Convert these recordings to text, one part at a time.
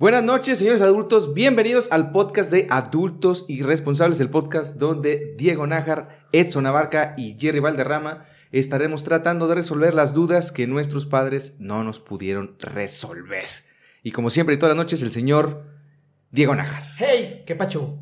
Buenas noches, señores adultos. Bienvenidos al podcast de Adultos Irresponsables, el podcast donde Diego Nájar, Edson Abarca y Jerry Valderrama estaremos tratando de resolver las dudas que nuestros padres no nos pudieron resolver. Y como siempre, y todas las noches, el señor Diego Nájar. ¡Hey! ¿Qué pacho?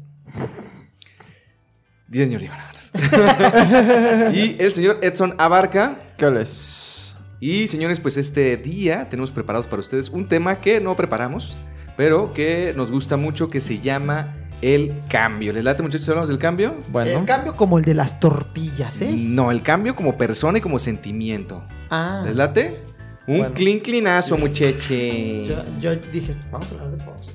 Señor Diego Nájar. y el señor Edson Abarca. ¿Qué les? Y señores, pues este día tenemos preparados para ustedes un tema que no preparamos, pero que nos gusta mucho, que se llama el cambio. ¿Les late, muchachos, hablamos del cambio? Bueno, El cambio como el de las tortillas, ¿eh? No, el cambio como persona y como sentimiento. Ah. ¿Les late? Un Bueno. clean clinazo, Yo, muchaches. yo dije, vamos a hablar de Fox.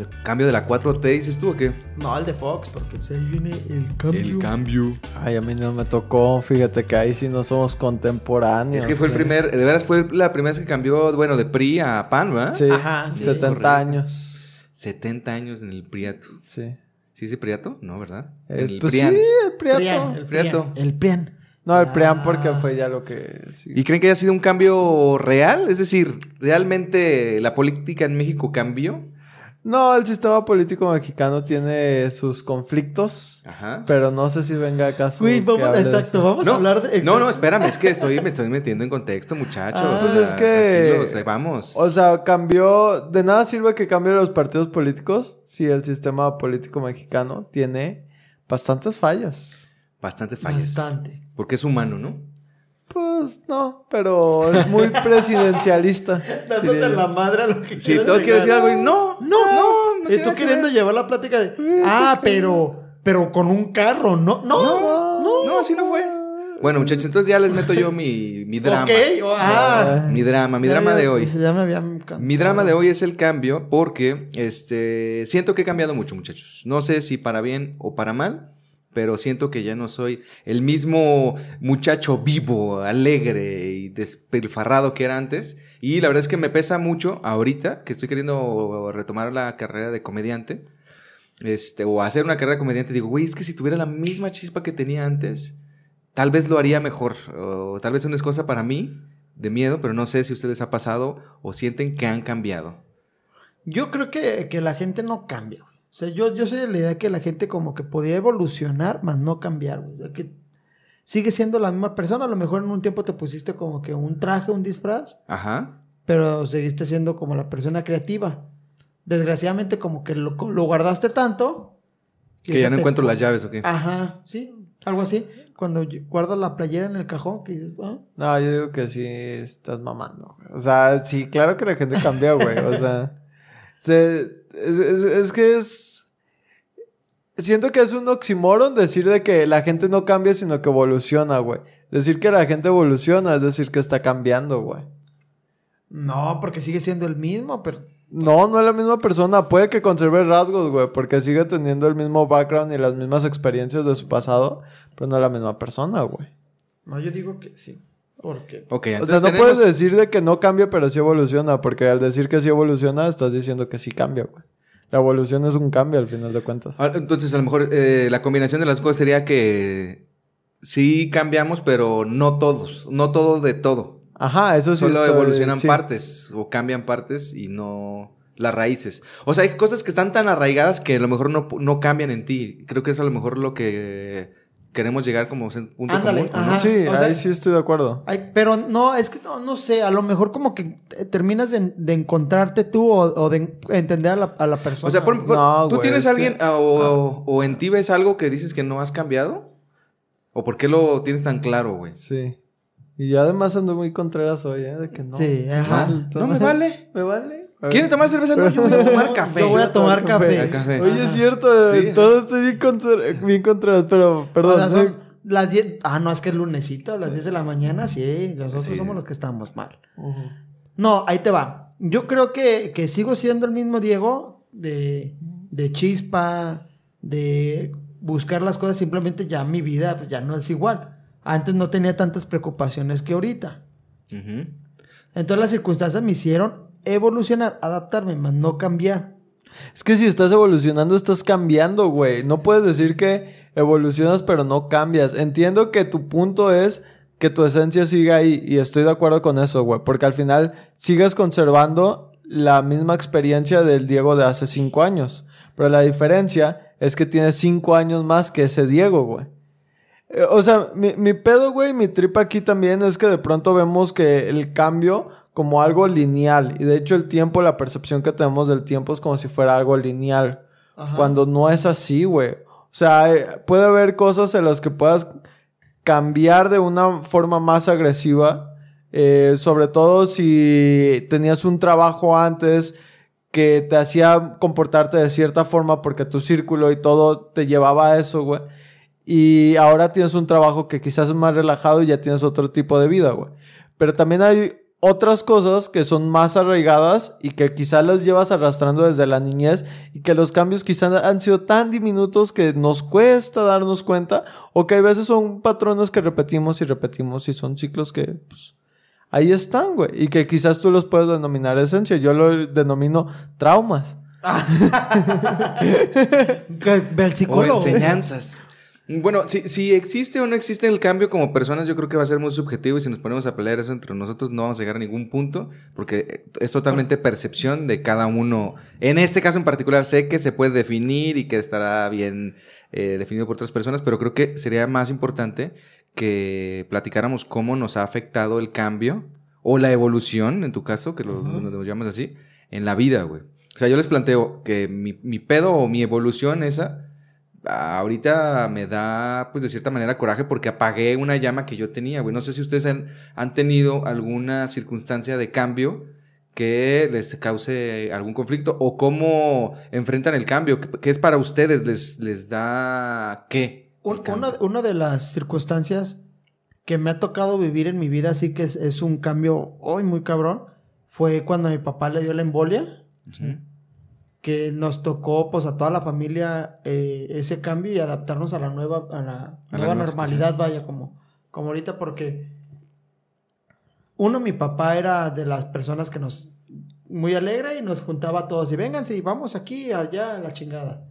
¿El cambio de la 4T dices tú o qué? No, el de Fox, porque pues, ahí viene el cambio. El cambio. ay, a mí no me tocó. Fíjate que ahí sí no somos contemporáneos. Es que fue el primer, de veras fue la primera vez que cambió, bueno, de PRI a PAN, ¿verdad? Sí, Ajá, sí, 70 correcto. años. 70 años en el Priato. Sí. ¿Sí dice Priato? No, ¿verdad? Eh, en el pues Prian. sí, el Priato. Prian, el Priato. Prian. El Prian. No, el Ah. Prian porque fue ya lo que... sí. ¿Y creen que haya sido un cambio real? Es decir, ¿realmente la política en México cambió? No, el sistema político mexicano tiene sus conflictos, Ajá. pero no sé si venga acaso. Güey, vamos, exacto, vamos no, a hablar de. No, no, espérame, es que estoy, me estoy metiendo en contexto, muchachos. Ah. Pues O es sea, que- vamos. O sea, cambió... De nada sirve que cambien los partidos políticos si el sistema político mexicano tiene bastantes fallas. Bastante fallas. Bastante. Porque es humano, ¿no? Pues no, pero es muy presidencialista. Dándote la madre a lo que Si quieres todo quiere decir algo y no, No, no, no y tú queriendo ver. llevar la plática de. Ah, pero. Pero con un carro, no. No, No, no. no, así no fue. Bueno, muchachos, entonces ya les meto yo mi, mi drama. Ok, oh, ah. Mi drama, mi Ya drama de hoy. Ya me había. Mi drama de hoy es el cambio porque este siento que he cambiado mucho, muchachos. No sé si para bien o para mal, pero siento que ya no soy el mismo muchacho vivo, alegre y despilfarrado que era antes. Y la verdad es que me pesa mucho ahorita que estoy queriendo retomar la carrera de comediante. Este, o hacer una carrera de comediante, digo, güey, es que si tuviera la misma chispa que tenía antes, tal vez lo haría mejor. O tal vez una cosa para mí, de miedo, pero no sé si ustedes ha pasado o sienten que han cambiado. Yo creo que, que la gente no cambia. O sea, yo, yo soy de la idea que la gente como que podía evolucionar, más no cambiar, güey. O sea, que sigue siendo la misma persona. A lo mejor en un tiempo te pusiste como que un traje, un disfraz, Ajá. pero seguiste siendo como la persona creativa. Desgraciadamente como que lo, lo guardaste tanto. Que ya no te- encuentro las llaves o qué. Ajá, sí, algo así. Cuando guardas la playera en el cajón, que dices, ah, No, yo digo que sí estás mamando. güey. O sea, sí, claro que la gente cambió, güey. O sea, se- es, es- es que es... Siento que es un oxímoron decir de que la gente no cambia, sino que evoluciona, güey. Decir que la gente evoluciona es decir que está cambiando, güey. no, porque sigue siendo el mismo, pero No, no es la misma persona. Puede que conserve rasgos, güey, porque sigue teniendo el mismo background y las mismas experiencias de su pasado, pero no es la misma persona, güey. no, yo digo que sí. Porque Ok, O sea, no tenemos- puedes decir de que no cambia, pero sí evoluciona, porque al decir que sí evoluciona, estás diciendo que sí cambia, güey. La evolución es un cambio al final de cuentas. Ah, Entonces, a lo mejor eh, la combinación de las cosas sería que sí cambiamos, pero no todos. No todo de todo. Ajá, eso sí. Solo estoy- evolucionan sí. partes o cambian partes y no las raíces. O sea, hay cosas que están tan arraigadas que a lo mejor no, no cambian en ti. Creo que es a lo mejor lo que queremos llegar como un punto Ándale, común. ¿o no? ajá. Sí, o sea- ahí sí estoy de acuerdo. Ay, pero no, es que no, no sé, a lo mejor como que te- terminas de, de encontrarte tú o, o de en- entender a la, a la persona. O sea, por, por- No, ¿tú güey, tienes es alguien que- ah, o, o en ti ves algo que dices que no has cambiado? ¿O por qué lo tienes tan claro, güey? Sí. Y además ando muy contreras hoy, ¿eh? De que no. Sí, ajá. No me vale. ¿Me vale? ¿Quieren tomar cerveza? No, yo voy a tomar café. Yo voy a tomar café. Café. Oye, es cierto, Sí. todo estoy bien, contra- bien contreras, pero, O perdón. sea, son las 10. Ah, no, es que es lunesito, a las 10 de la mañana, sí. Nosotros Sí. somos los que estamos mal. No, ahí te va. Yo creo que, que sigo siendo el mismo Diego de, de chispa, de buscar las cosas. Simplemente ya mi vida pues, ya no es igual. Antes no tenía tantas preocupaciones que ahorita. Entonces las circunstancias me hicieron evolucionar, adaptarme, más no cambiar. Es que si estás evolucionando, estás cambiando, güey. No puedes decir que evolucionas pero no cambias. Entiendo que tu punto es que tu esencia siga ahí. Y estoy de acuerdo con eso, güey. Porque al final sigues conservando la misma experiencia del Diego de hace cinco años. Pero la diferencia es que tienes cinco años más que ese Diego, güey. Eh, O sea, mi, mi pedo, güey, mi tripa aquí también es que de pronto vemos que el cambio como algo lineal. Y de hecho el tiempo, la percepción que tenemos del tiempo es como si fuera algo lineal. Ajá. Cuando no es así, güey. O sea, eh, puede haber cosas en las que puedas cambiar de una forma más agresiva. eh, sobre todo si tenías un trabajo antes que te hacía comportarte de cierta forma porque tu círculo y todo te llevaba a eso, güey. Y ahora tienes un trabajo que quizás es más relajado y ya tienes otro tipo de vida, güey. Pero también hay otras cosas que son más arraigadas y que quizás las llevas arrastrando desde la niñez y que los cambios quizás han sido tan diminutos que nos cuesta darnos cuenta o que hay veces son patrones que repetimos y repetimos y son ciclos que pues, ahí están, güey. Y que quizás tú los puedes denominar esencia. Yo lo denomino traumas. Ve al O psicólogo. enseñanzas. Bueno, si, si existe o no existe el cambio como personas, yo creo que va a ser muy subjetivo y si nos ponemos a pelear eso entre nosotros no vamos a llegar a ningún punto porque es totalmente percepción de cada uno. En este caso en particular sé que se puede definir y que estará bien eh, definido por otras personas, pero creo que sería más importante que platicáramos cómo nos ha afectado el cambio o la evolución, en tu caso, que lo, lo llamas así, en la vida, güey. O sea, yo les planteo que mi, mi pedo o mi evolución esa ahorita me da, pues de cierta manera, coraje porque apagué una llama que yo tenía, güey. No sé si ustedes han, han tenido alguna circunstancia de cambio que les cause algún conflicto o cómo enfrentan el cambio. ¿Qué, qué es para ustedes? ¿Les, les da qué? Un- una, una de las circunstancias que me ha tocado vivir en mi vida, así que es, es un cambio hoy muy cabrón, fue cuando mi papá le dio la embolia, Ujú. Que nos tocó pues a toda la familia eh, ese cambio y adaptarnos a la nueva, a la A nueva normalidad, vaya, como, como ahorita, porque uno, mi papá era de las personas que nos muy alegre y nos juntaba a todos y vénganse y vamos aquí, allá, a la chingada.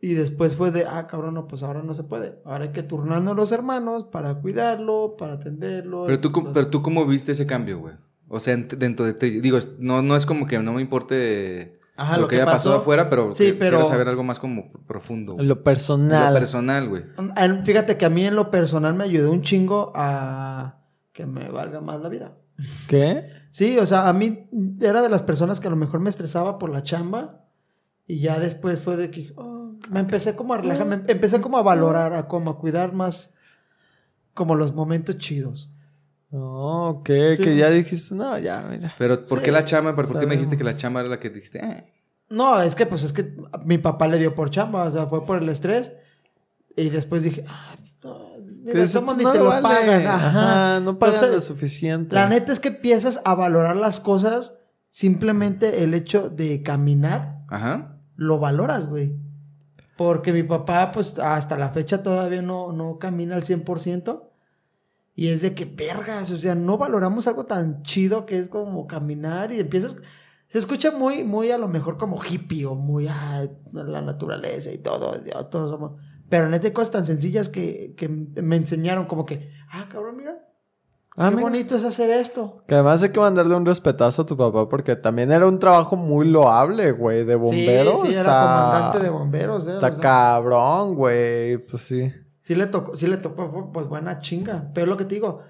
Y después fue de, ah, cabrón, no, pues ahora no se puede. Ahora hay que turnarnos los hermanos para cuidarlo, para atenderlo. Pero tú, Entonces- pero tú cómo viste ese cambio, güey. O sea, ent- dentro de ti, digo, no, no es como que no me importe Ajá, lo, lo que que pasado pasó. afuera, pero Sí, pero- quisiera saber algo más como profundo. En lo personal. Lo personal, güey. En- Fíjate que a mí en lo personal me ayudó un chingo a que me valga más la vida. ¿Qué? Sí, o sea, a mí era de las personas que a lo mejor me estresaba por la chamba y ya después fue de que oh, me empecé como a relajar, me empecé como a valorar, a como a cuidar más como los momentos chidos. No, ok, Sí. que ya dijiste, no, ya, mira. Pero ¿por qué la chamba? ¿Por, por qué me dijiste que la chamba era la que dijiste? "Eh"? No, es que pues es que mi papá le dio por chamba, o sea, fue por el estrés y después dije, ah, no, mira, Que dices, ¿cómo pues, ni no te lo lo vale. pagan? Ajá, Ajá. no pagan Entonces, lo suficiente. La neta es que empiezas a valorar las cosas, simplemente el hecho de caminar, Ajá. lo valoras, güey. Porque mi papá, pues hasta la fecha todavía no, no camina al 100%. Y es de que, vergas, o sea, no valoramos algo tan chido que es como caminar y empiezas... Se escucha muy, muy a lo mejor como hippie o muy a la naturaleza y todo. todos somos- Pero neta hay cosas tan sencillas que, que me enseñaron como que, ah, cabrón, mira, Ah, qué mira. bonito es hacer esto. Que además hay que mandarle un respetazo a tu papá porque también era un trabajo muy loable, güey, de bombero. Sí, sí, está... era comandante de bomberos. ¿eh? Está O sea, cabrón, güey, pues sí. Sí le tocó, sí le tocó, pues, buena chinga. Pero lo que te digo,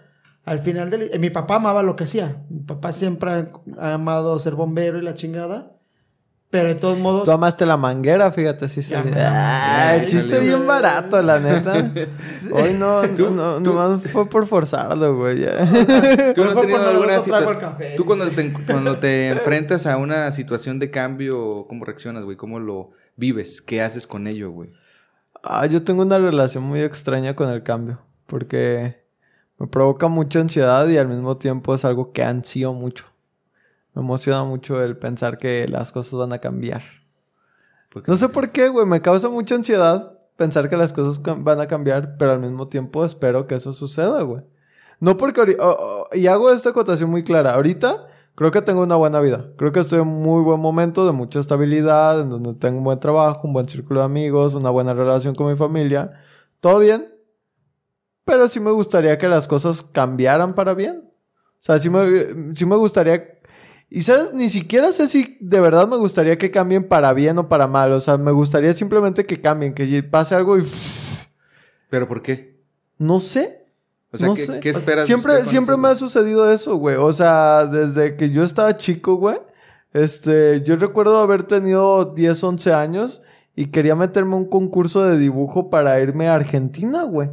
al final del... eh, mi papá amaba lo que hacía. Mi papá siempre ha, ha amado ser bombero y la chingada. Pero de todos modos... Tú amaste la manguera, fíjate, sí se Ah, chiste bien barato, la neta. Hoy no, Tú- no, tú- nomás fue por forzarlo, güey. ya. ¿Tú no Tú cuando te, cuando te enfrentas a una situación de cambio, ¿cómo reaccionas, güey? ¿Cómo lo vives? ¿Qué haces con ello, güey? Ah, yo tengo una relación muy extraña con el cambio. Porque me provoca mucha ansiedad y al mismo tiempo es algo que ansío mucho. Me emociona mucho el pensar que las cosas van a cambiar. No sé por qué, güey. Me causa mucha ansiedad pensar que las cosas van a cambiar, pero al mismo tiempo espero que eso suceda, güey. No porque... oh, oh, y hago esta acotación muy clara. Ahorita creo que tengo una buena vida. Creo que estoy en un muy buen momento de mucha estabilidad, en donde tengo un buen trabajo, un buen círculo de amigos, una buena relación con mi familia. Todo bien. pero sí me gustaría que las cosas cambiaran para bien. O sea, sí me, sí me gustaría... Y sabes, ni siquiera sé si de verdad me gustaría que cambien para bien o para mal. O sea, me gustaría simplemente que cambien, que pase algo y... ¿Pero por qué? No sé. O sea, no ¿qué, sé. qué esperas? Siempre, siempre eso, me ha sucedido eso, güey. O sea, desde que yo estaba chico, güey. Este, yo recuerdo haber tenido 10, 11 años y quería meterme a un concurso de dibujo para irme a Argentina, güey.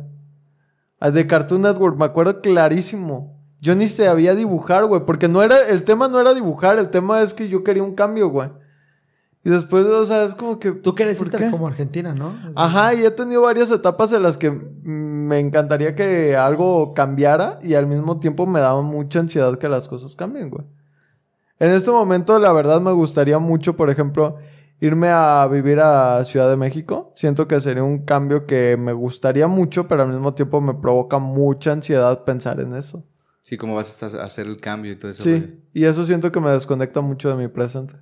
De Cartoon Network, me acuerdo clarísimo. Yo ni sabía dibujar, güey, porque no era, el tema no era dibujar, el tema es que yo quería un cambio, güey. Y después, o sea, es como que... Tú quieres ¿por irte qué? como Argentina, ¿no? Ajá, y he tenido varias etapas en las que me encantaría que algo cambiara y al mismo tiempo me daba mucha ansiedad que las cosas cambien, güey. En este momento, la verdad, me gustaría mucho, por ejemplo, irme a vivir a Ciudad de México. Siento que sería un cambio que me gustaría mucho, pero al mismo tiempo me provoca mucha ansiedad pensar en eso. Sí, cómo vas a hacer el cambio y todo eso. Sí, y eso siento que me desconecta mucho de mi presente.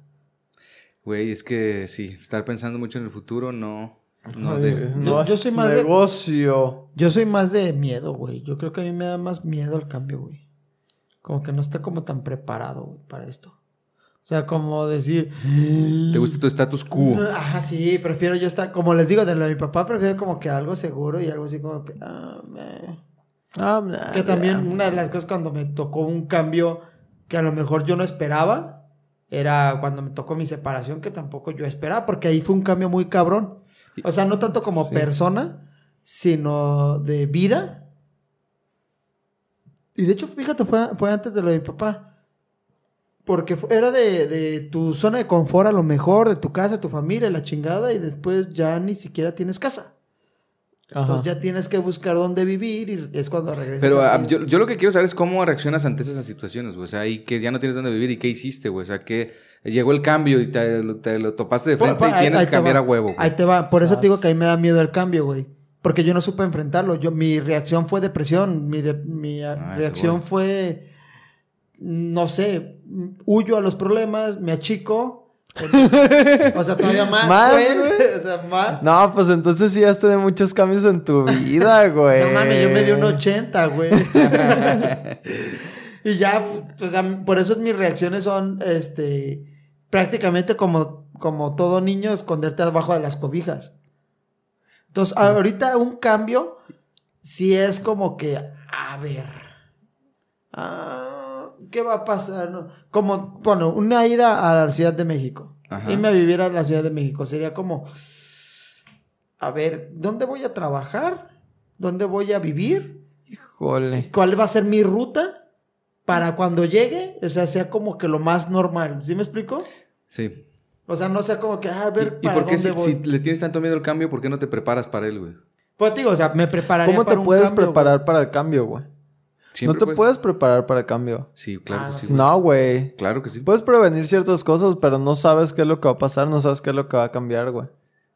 Güey, es que sí, estar pensando mucho en el futuro no... No, Ay, de- no Yo- yo es soy más de- negocio. Yo soy más de miedo, güey. Yo creo que a mí me da más miedo el cambio, güey. Como que no está como tan preparado, güey, para esto. O sea, como decir... ¿Te gusta tu status quo? Ajá, sí, prefiero yo estar, como les digo, de lo de mi papá, prefiero como que algo seguro y algo así como que... ah. Ah, Que también una de las cosas cuando me tocó un cambio que a lo mejor yo no esperaba, era cuando me tocó mi separación, que tampoco yo esperaba, porque ahí fue un cambio muy cabrón. O sea, no tanto como Sí. persona, sino de vida. Y de hecho, fíjate, fue, fue antes de lo de mi papá. Porque era de, de tu zona de confort a lo mejor, de tu casa, tu familia, la chingada, y después ya ni siquiera tienes casa. Ajá. Entonces ya tienes que buscar dónde vivir y es cuando regresas. Pero a ah, yo, yo lo que quiero saber es cómo reaccionas ante esas situaciones, güey. O sea, y que ya no tienes dónde vivir y qué hiciste, güey. O sea, que llegó el cambio y te, lo- te lo topaste de frente y ahí- tienes ahí que cambiar va. a huevo, güey. Ahí te va. Por eso te digo que ahí me da miedo el cambio, güey. Porque yo no supe enfrentarlo. Yo, mi reacción fue depresión. Mi, de- mi ah, Ah, reacción fue, no sé, huyo a los problemas, me achico. O sea, todavía más, Más, güey. güey. O sea, más. No, pues entonces sí has tenido muchos cambios en tu vida, güey. No mames, yo me di un 80, güey. y ya, o sea, por eso mis reacciones son, este, prácticamente como, como todo niño, esconderte abajo de las cobijas. Entonces, ahorita un cambio, sí es como que, a ver, ah, ¿qué va a pasar? no? Como, bueno, una ida a la Ciudad de México. Ajá. Irme a vivir a la Ciudad de México sería como, a ver, ¿dónde voy a trabajar? ¿Dónde voy a vivir? Híjole. ¿Cuál va a ser mi ruta? Para cuando llegue, o sea, sea como que lo más normal. ¿Sí me explico? Sí. O sea, no sea como que, ah, a ver, ¿Y, y ¿para por qué dónde si, voy? si le tienes tanto miedo al cambio, por qué no te preparas para él, güey? Pues te digo, o sea, me prepararía ¿Cómo te un puedes cambio, preparar para el cambio, güey? No te puedes preparar para el cambio. Sí, claro Ah, que no sí. No, güey. Claro que sí. Puedes prevenir ciertas cosas, pero no sabes qué es lo que va a pasar, no sabes qué es lo que va a cambiar, güey.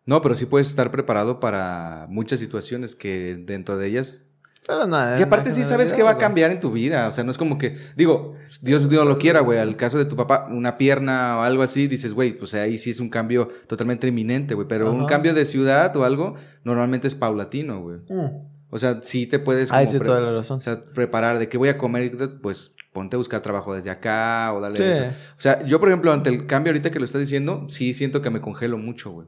No, pero sí puedes estar preparado para muchas situaciones que dentro de ellas... Pero nada. Y aparte sí sabes que va a cambiar en tu vida. O sea, no es como que... Digo, Dios, Dios lo quiera, güey. Al caso de tu papá, una pierna o algo así, dices, güey, pues ahí sí es un cambio totalmente inminente, güey. Pero un cambio de ciudad o algo, normalmente es paulatino, güey. O sea, sí te puedes... Sí, pre- toda la razón. O sea, preparar de qué voy a comer, pues ponte a buscar trabajo desde acá o dale Sí. eso. O sea, yo, por ejemplo, ante el cambio ahorita que lo estás diciendo, sí siento que me congelo mucho, güey.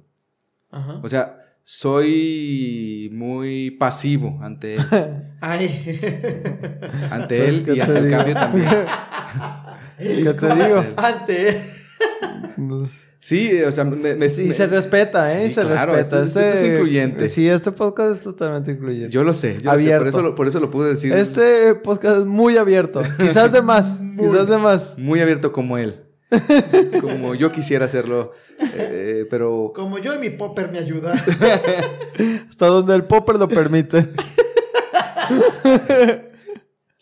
Ajá. O sea, soy muy pasivo ante él, Ay. ante él ¿Qué y te ante el digo? cambio también. ¿Qué te digo? Antes. Pues, Sí, o sea, me, me- Y me- se respeta, ¿eh? Sí, se claro, respeta. esto- esto es incluyente. Sí, este podcast es totalmente incluyente. yo lo sé, yo lo sé, Abierto. por eso lo, por eso lo pude decir. Este podcast es muy abierto. Quizás de más. Quizás de más. Muy abierto como él. como yo quisiera hacerlo. eh, pero Como yo y mi popper me ayuda. Hasta donde el popper lo permite.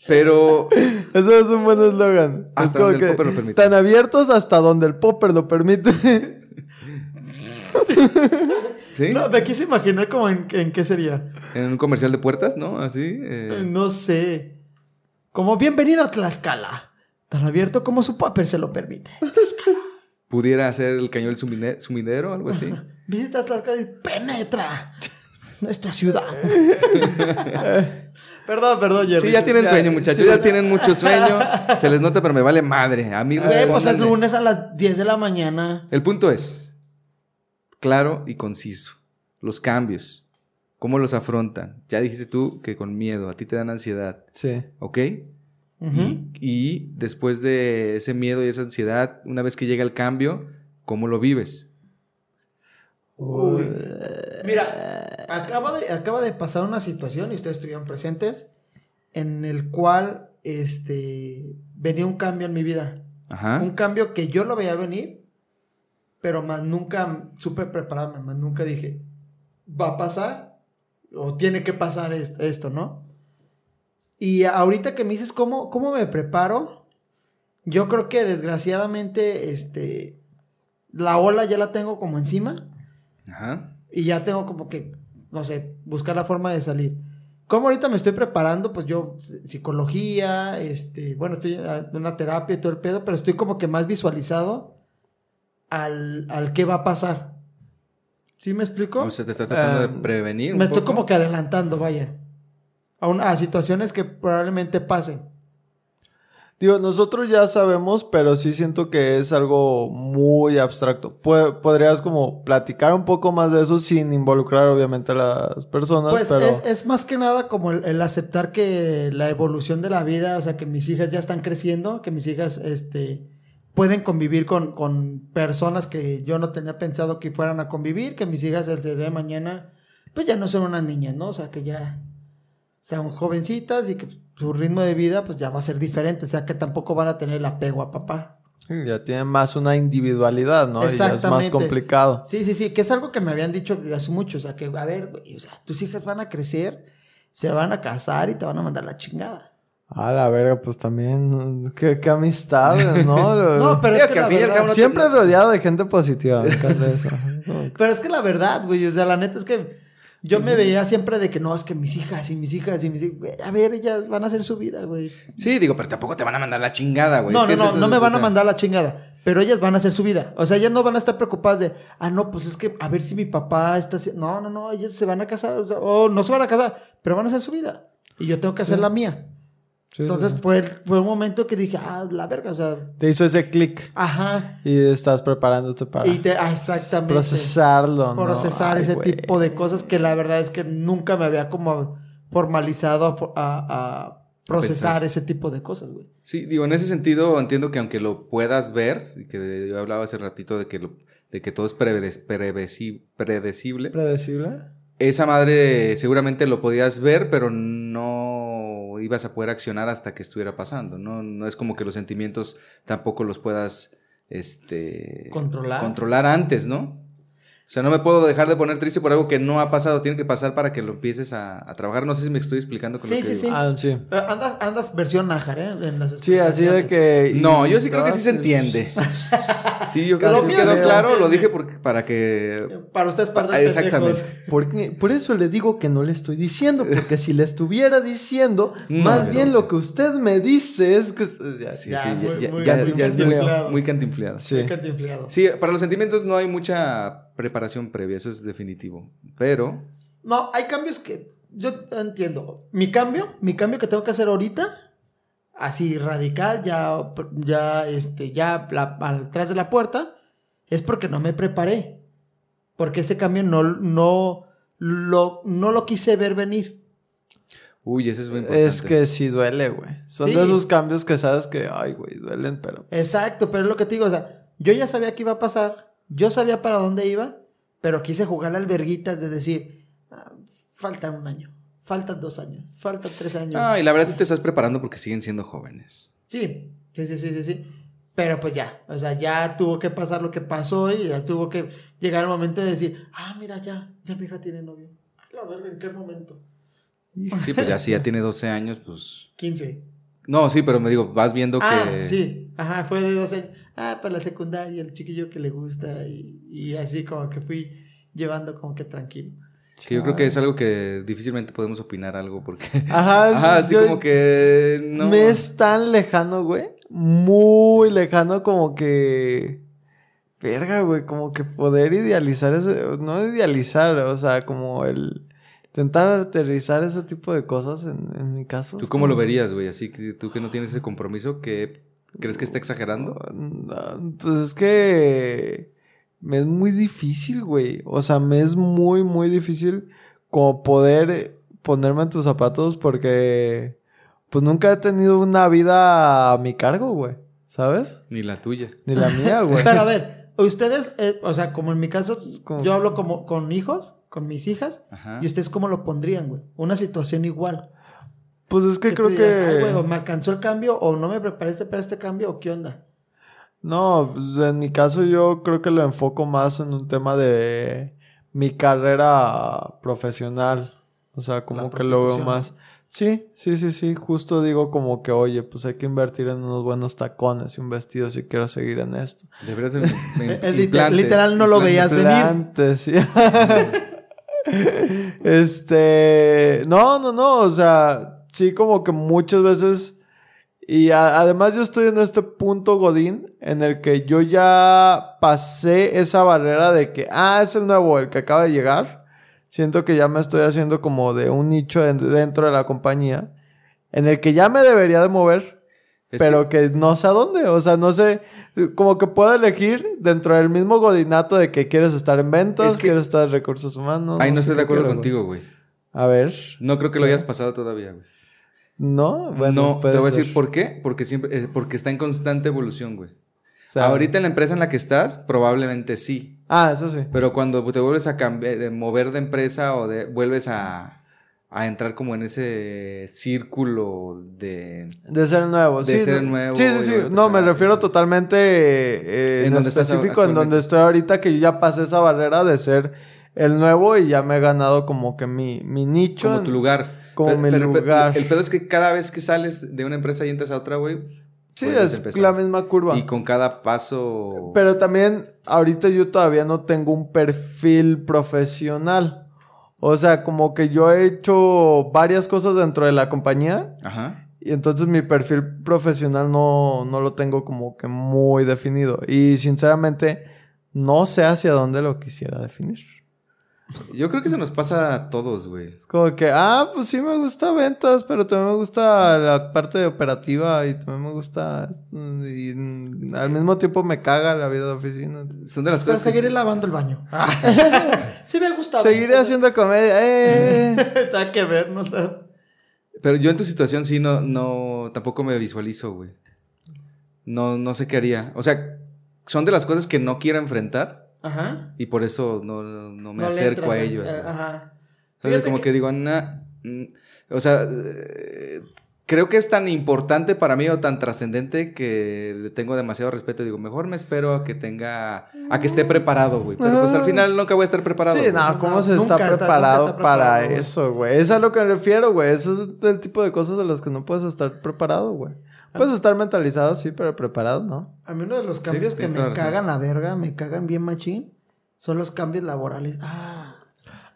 Pero Eso es un buen eslogan. Es Hasta como donde el popper lo permite. Tan abiertos hasta donde el popper lo permite. sí, No, me quise imaginar como en, en qué sería. en un comercial de puertas, ¿no? Así. eh, No sé. Como bienvenido a Tlaxcala. Tan abierto como su popper se lo permite. pudiera ser el cañón del sumine- sumidero, algo así. Visita Tlaxcala y penetra nuestra ciudad. Perdón, perdón, Jerry. Sí, ya tienen sueño, muchachos. Ya tienen mucho sueño. Se les nota, pero me vale madre. A mí Güey, pues es lunes a las 10 de la mañana. El punto es claro y conciso. Los cambios. ¿Cómo los afrontan? Ya dijiste tú que con miedo, a ti te dan ansiedad, Sí. ¿ok? Ujú. y, y después de ese miedo y esa ansiedad, una vez que llega el cambio, ¿cómo lo vives? Uy. Mira, acaba de, acaba de pasar una situación, y ustedes estuvieron presentes, en el cual este, venía un cambio en mi vida. Ajá. Un cambio que yo lo veía venir, pero más nunca supe prepararme, más nunca dije, va a pasar o tiene que pasar est- esto, ¿no? Y ahorita que me dices cómo, cómo me preparo, yo creo que desgraciadamente este, la ola ya la tengo como encima Ajá. y ya tengo como que, no sé, buscar la forma de salir. ¿Cómo ahorita me estoy preparando? Pues yo, psicología, este, bueno, estoy en una terapia y todo el pedo, pero estoy como que más visualizado al, al qué va a pasar. ¿Sí me explico? O sea, te estás tratando Ah, de prevenir. un me estoy poco? como que adelantando, vaya. A, un- a situaciones que probablemente pasen. Digo, nosotros ya sabemos, pero sí siento que es algo muy abstracto. Podrías como platicar un poco más de eso sin involucrar obviamente a las personas, Pues pero... es, es más que nada como el, el aceptar que la evolución de la vida, o sea, que mis hijas ya están creciendo, que mis hijas este, pueden convivir con, con personas que yo no tenía pensado que fueran a convivir, que mis hijas el día de mañana, pues ya no son unas niñas, ¿no? O sea, que ya sean jovencitas y que su ritmo de vida pues ya va a ser diferente, o sea, que tampoco van a tener el apego a papá. Ya tienen más una individualidad, ¿no? Y ya es más complicado. Sí, sí, sí, que es algo que me habían dicho hace mucho, o sea, que, a ver, güey, o sea, tus hijas van a crecer, se van a casar y te van a mandar la chingada. A la verga, pues también, qué, qué amistades, ¿no? No, pero Digo es que, que la verdad- no te- Siempre rodeado de gente positiva, me encanta eso. Pero es que la verdad, güey, o sea, la neta es que yo me veía siempre de que no, es que mis hijas y mis hijas y mis hijas, güey, a ver, ellas van a hacer su vida, güey. Sí, digo, pero tampoco te van a mandar la chingada, güey. No, Es no, no, es- no me o van a mandar la chingada, pero ellas van a hacer su vida. O sea, ellas no van a estar preocupadas de, ah, no, pues es que a ver si mi papá está haciendo. No, no, no, ellas se van a casar, o, sea, o no se van a casar, pero van a hacer su vida. Y yo tengo que hacer la mía. Sí, Entonces sí. Fue, fue un momento que dije, ah, la verga, o sea, Te hizo ese clic ajá. y estás preparándote para Y te, ah, exactamente. procesarlo, ¿no? procesar Ay, ese tipo de cosas que la verdad es que nunca me había como formalizado a, a- a procesar ese tipo de cosas, güey. Sí, digo, en ese sentido entiendo que aunque lo puedas ver, y que yo hablaba hace ratito de que, lo- de que todo es predecible, ¿Predecible? esa madre seguramente lo podías ver, pero no ibas a poder accionar hasta que estuviera pasando, ¿no? No es como que los sentimientos tampoco los puedas, este... Controlar. Controlar antes, ¿no? O sea, no me puedo dejar de poner triste por algo que no ha pasado, tiene que pasar para que lo empieces a, a trabajar. No sé si me estoy explicando con Sí, lo que sí, digo. sí. Ah, sí. Eh, Andas, andas versión nájar, ¿eh? En las Sí, así de que... No, yo sí creo que sí se entiende. Sí, yo creo que sí quedó sí claro, lo dije porque, para que... Para ustedes, para Ah, exactamente. Porque, por eso le digo que no le estoy diciendo, porque si le estuviera diciendo, No, más pero- bien lo que usted me dice es que... ya, Sí, Ya, sí, muy- ya, muy- ya- muy ya es muy, cantinfleado. muy cantinfleado. Sí. Sí, para los sentimientos no hay mucha preparación previa, eso es definitivo. Pero, No, hay cambios que yo entiendo. Mi cambio, mi cambio que tengo que hacer ahorita, así radical, ya, ya, este, ya la- atrás de la puerta, es porque no me preparé. Porque ese cambio no, no, lo, no lo quise ver venir. uy, ese es muy importante. Es que sí duele, güey. Son Sí. de esos cambios que sabes que, ay, güey, duelen, pero... Exacto, pero es lo que te digo, o sea, yo ya sabía que iba a pasar, yo sabía para dónde iba, pero quise jugar al verguitas de decir, "Ah, faltan un año, faltan dos años, faltan tres años. No, y la verdad sí te estás preparando porque siguen siendo jóvenes. Sí, sí, sí, sí, sí, sí. Pero pues ya, o sea, ya tuvo que pasar lo que pasó y ya tuvo que llegar el momento de decir, ah, mira, ya, ya mi hija tiene novio. A la verga, ¿en qué momento? Sí, pues ya si ya tiene 12 años, pues... 15. No, sí, pero me digo, vas viendo Ah, que... sí, ajá, fue de 12 años. Ah, para la secundaria, el chiquillo que le gusta y, y así como que fui llevando como que tranquilo. que yo creo que es algo que difícilmente podemos opinar algo porque... Ajá, Ajá, así yo- como que... No. Me es tan lejano, güey. Muy lejano como que... Verga, güey, como que poder idealizar ese... No idealizar, o sea, como el... intentar aterrizar ese tipo de cosas en, en mi caso. ¿Tú cómo lo verías, güey? Así que tú que no tienes ese compromiso, ¿qué crees que está exagerando? No, Pues es que me es muy difícil, güey. O sea, me es muy, muy difícil como poder ponerme en tus zapatos porque pues nunca he tenido una vida a mi cargo, güey. ¿Sabes? Ni la tuya. Ni la mía, güey. Pero a ver, ustedes, eh, o sea, como en mi caso, como- yo hablo como con hijos, con mis hijas, Ajá. y ustedes cómo lo pondrían, güey. Una situación igual. Pues es que Que creo tú digas, "Ay, güey, o que... me alcanzó el cambio, o no me preparaste para este cambio, o qué onda. No, pues en mi caso yo creo que lo enfoco más en un tema de mi carrera profesional. O sea, como La que lo veo más. Sí, sí, sí, sí. Justo digo como que, oye, pues hay que invertir en unos buenos tacones y un vestido si quiero seguir en esto. Deberías de... literal no lo veías venir. Antes, sí. este. No, no, no. O sea, sí, como que muchas veces. Y a- además, yo estoy en este punto, Godín, en el que yo ya pasé esa barrera de que, ah, es el nuevo, el que acaba de llegar. Siento que ya me estoy haciendo como de un nicho en- dentro de la compañía, en el que ya me debería de mover, Es pero que... no sé a dónde, o sea, no sé, como que puedo elegir dentro del mismo godinato de que quieres estar en ventas, Es que- quieres estar en recursos humanos. Ay, no sé estoy de acuerdo quiero, contigo, güey. güey. A ver, No creo que lo hayas pasado todavía, güey. ¿No? Bueno, no, te voy a ser. decir por qué. Porque siempre, eh, porque está en constante evolución, güey. O sea, Ahorita en la empresa en la que estás, probablemente sí. Ah, eso sí. Pero cuando te vuelves a de mover de empresa o de, vuelves a, a entrar como en ese círculo de... De ser nuevo, De sí. ser nuevo Sí, sí, sí. No, me a- refiero totalmente eh, En en, donde específico en donde estoy ahorita, que yo ya pasé esa barrera de ser el nuevo y ya me he ganado como que mi, mi nicho. Como en- tu lugar. Como mi lugar. El pedo es que cada vez que sales de una empresa y entras a otra, güey. Sí, es empezar. la misma curva. Y con cada paso... Pero también ahorita yo todavía no tengo un perfil profesional. O sea, como que yo he hecho varias cosas dentro de la compañía. Ajá. Y entonces mi perfil profesional no, no lo tengo como que muy definido. Y sinceramente no sé hacia dónde lo quisiera definir. Yo creo que eso nos pasa a todos, güey. Es como que, ah, pues sí me gusta ventas, pero también me gusta la parte de operativa y también me gusta... Y al mismo tiempo me caga la vida de oficina. Son de las Pero cosas que... seguiré lavando el baño. sí me gusta. Seguiré haciendo comedia. Eh. Está que ver, ¿no? Pero yo en tu situación sí no, no, tampoco me visualizo, güey. No, no sé qué haría. O sea, son de las cosas que no quiero enfrentar Ajá. y por eso no, no- me No acerco entras a ellos. eh. Ajá. O sea, Fíjate como que- que, digo, "Nah, mm", o sea, eh, creo que es tan importante para mí o tan trascendente que le tengo demasiado respeto. Digo, mejor me espero a que tenga, a que esté preparado, güey. Pero pues al final nunca voy a estar preparado. Sí, güey. no, ¿cómo No, se está está- preparado está para güey. eso, güey? Es a lo que me refiero, güey. Eso es el tipo de cosas de las que no puedes estar preparado, güey. Puedes estar mentalizado, sí, pero preparado, ¿no? A mí uno de los cambios que tienes me cagan la verga, me cagan bien machín, son los cambios laborales. Ah.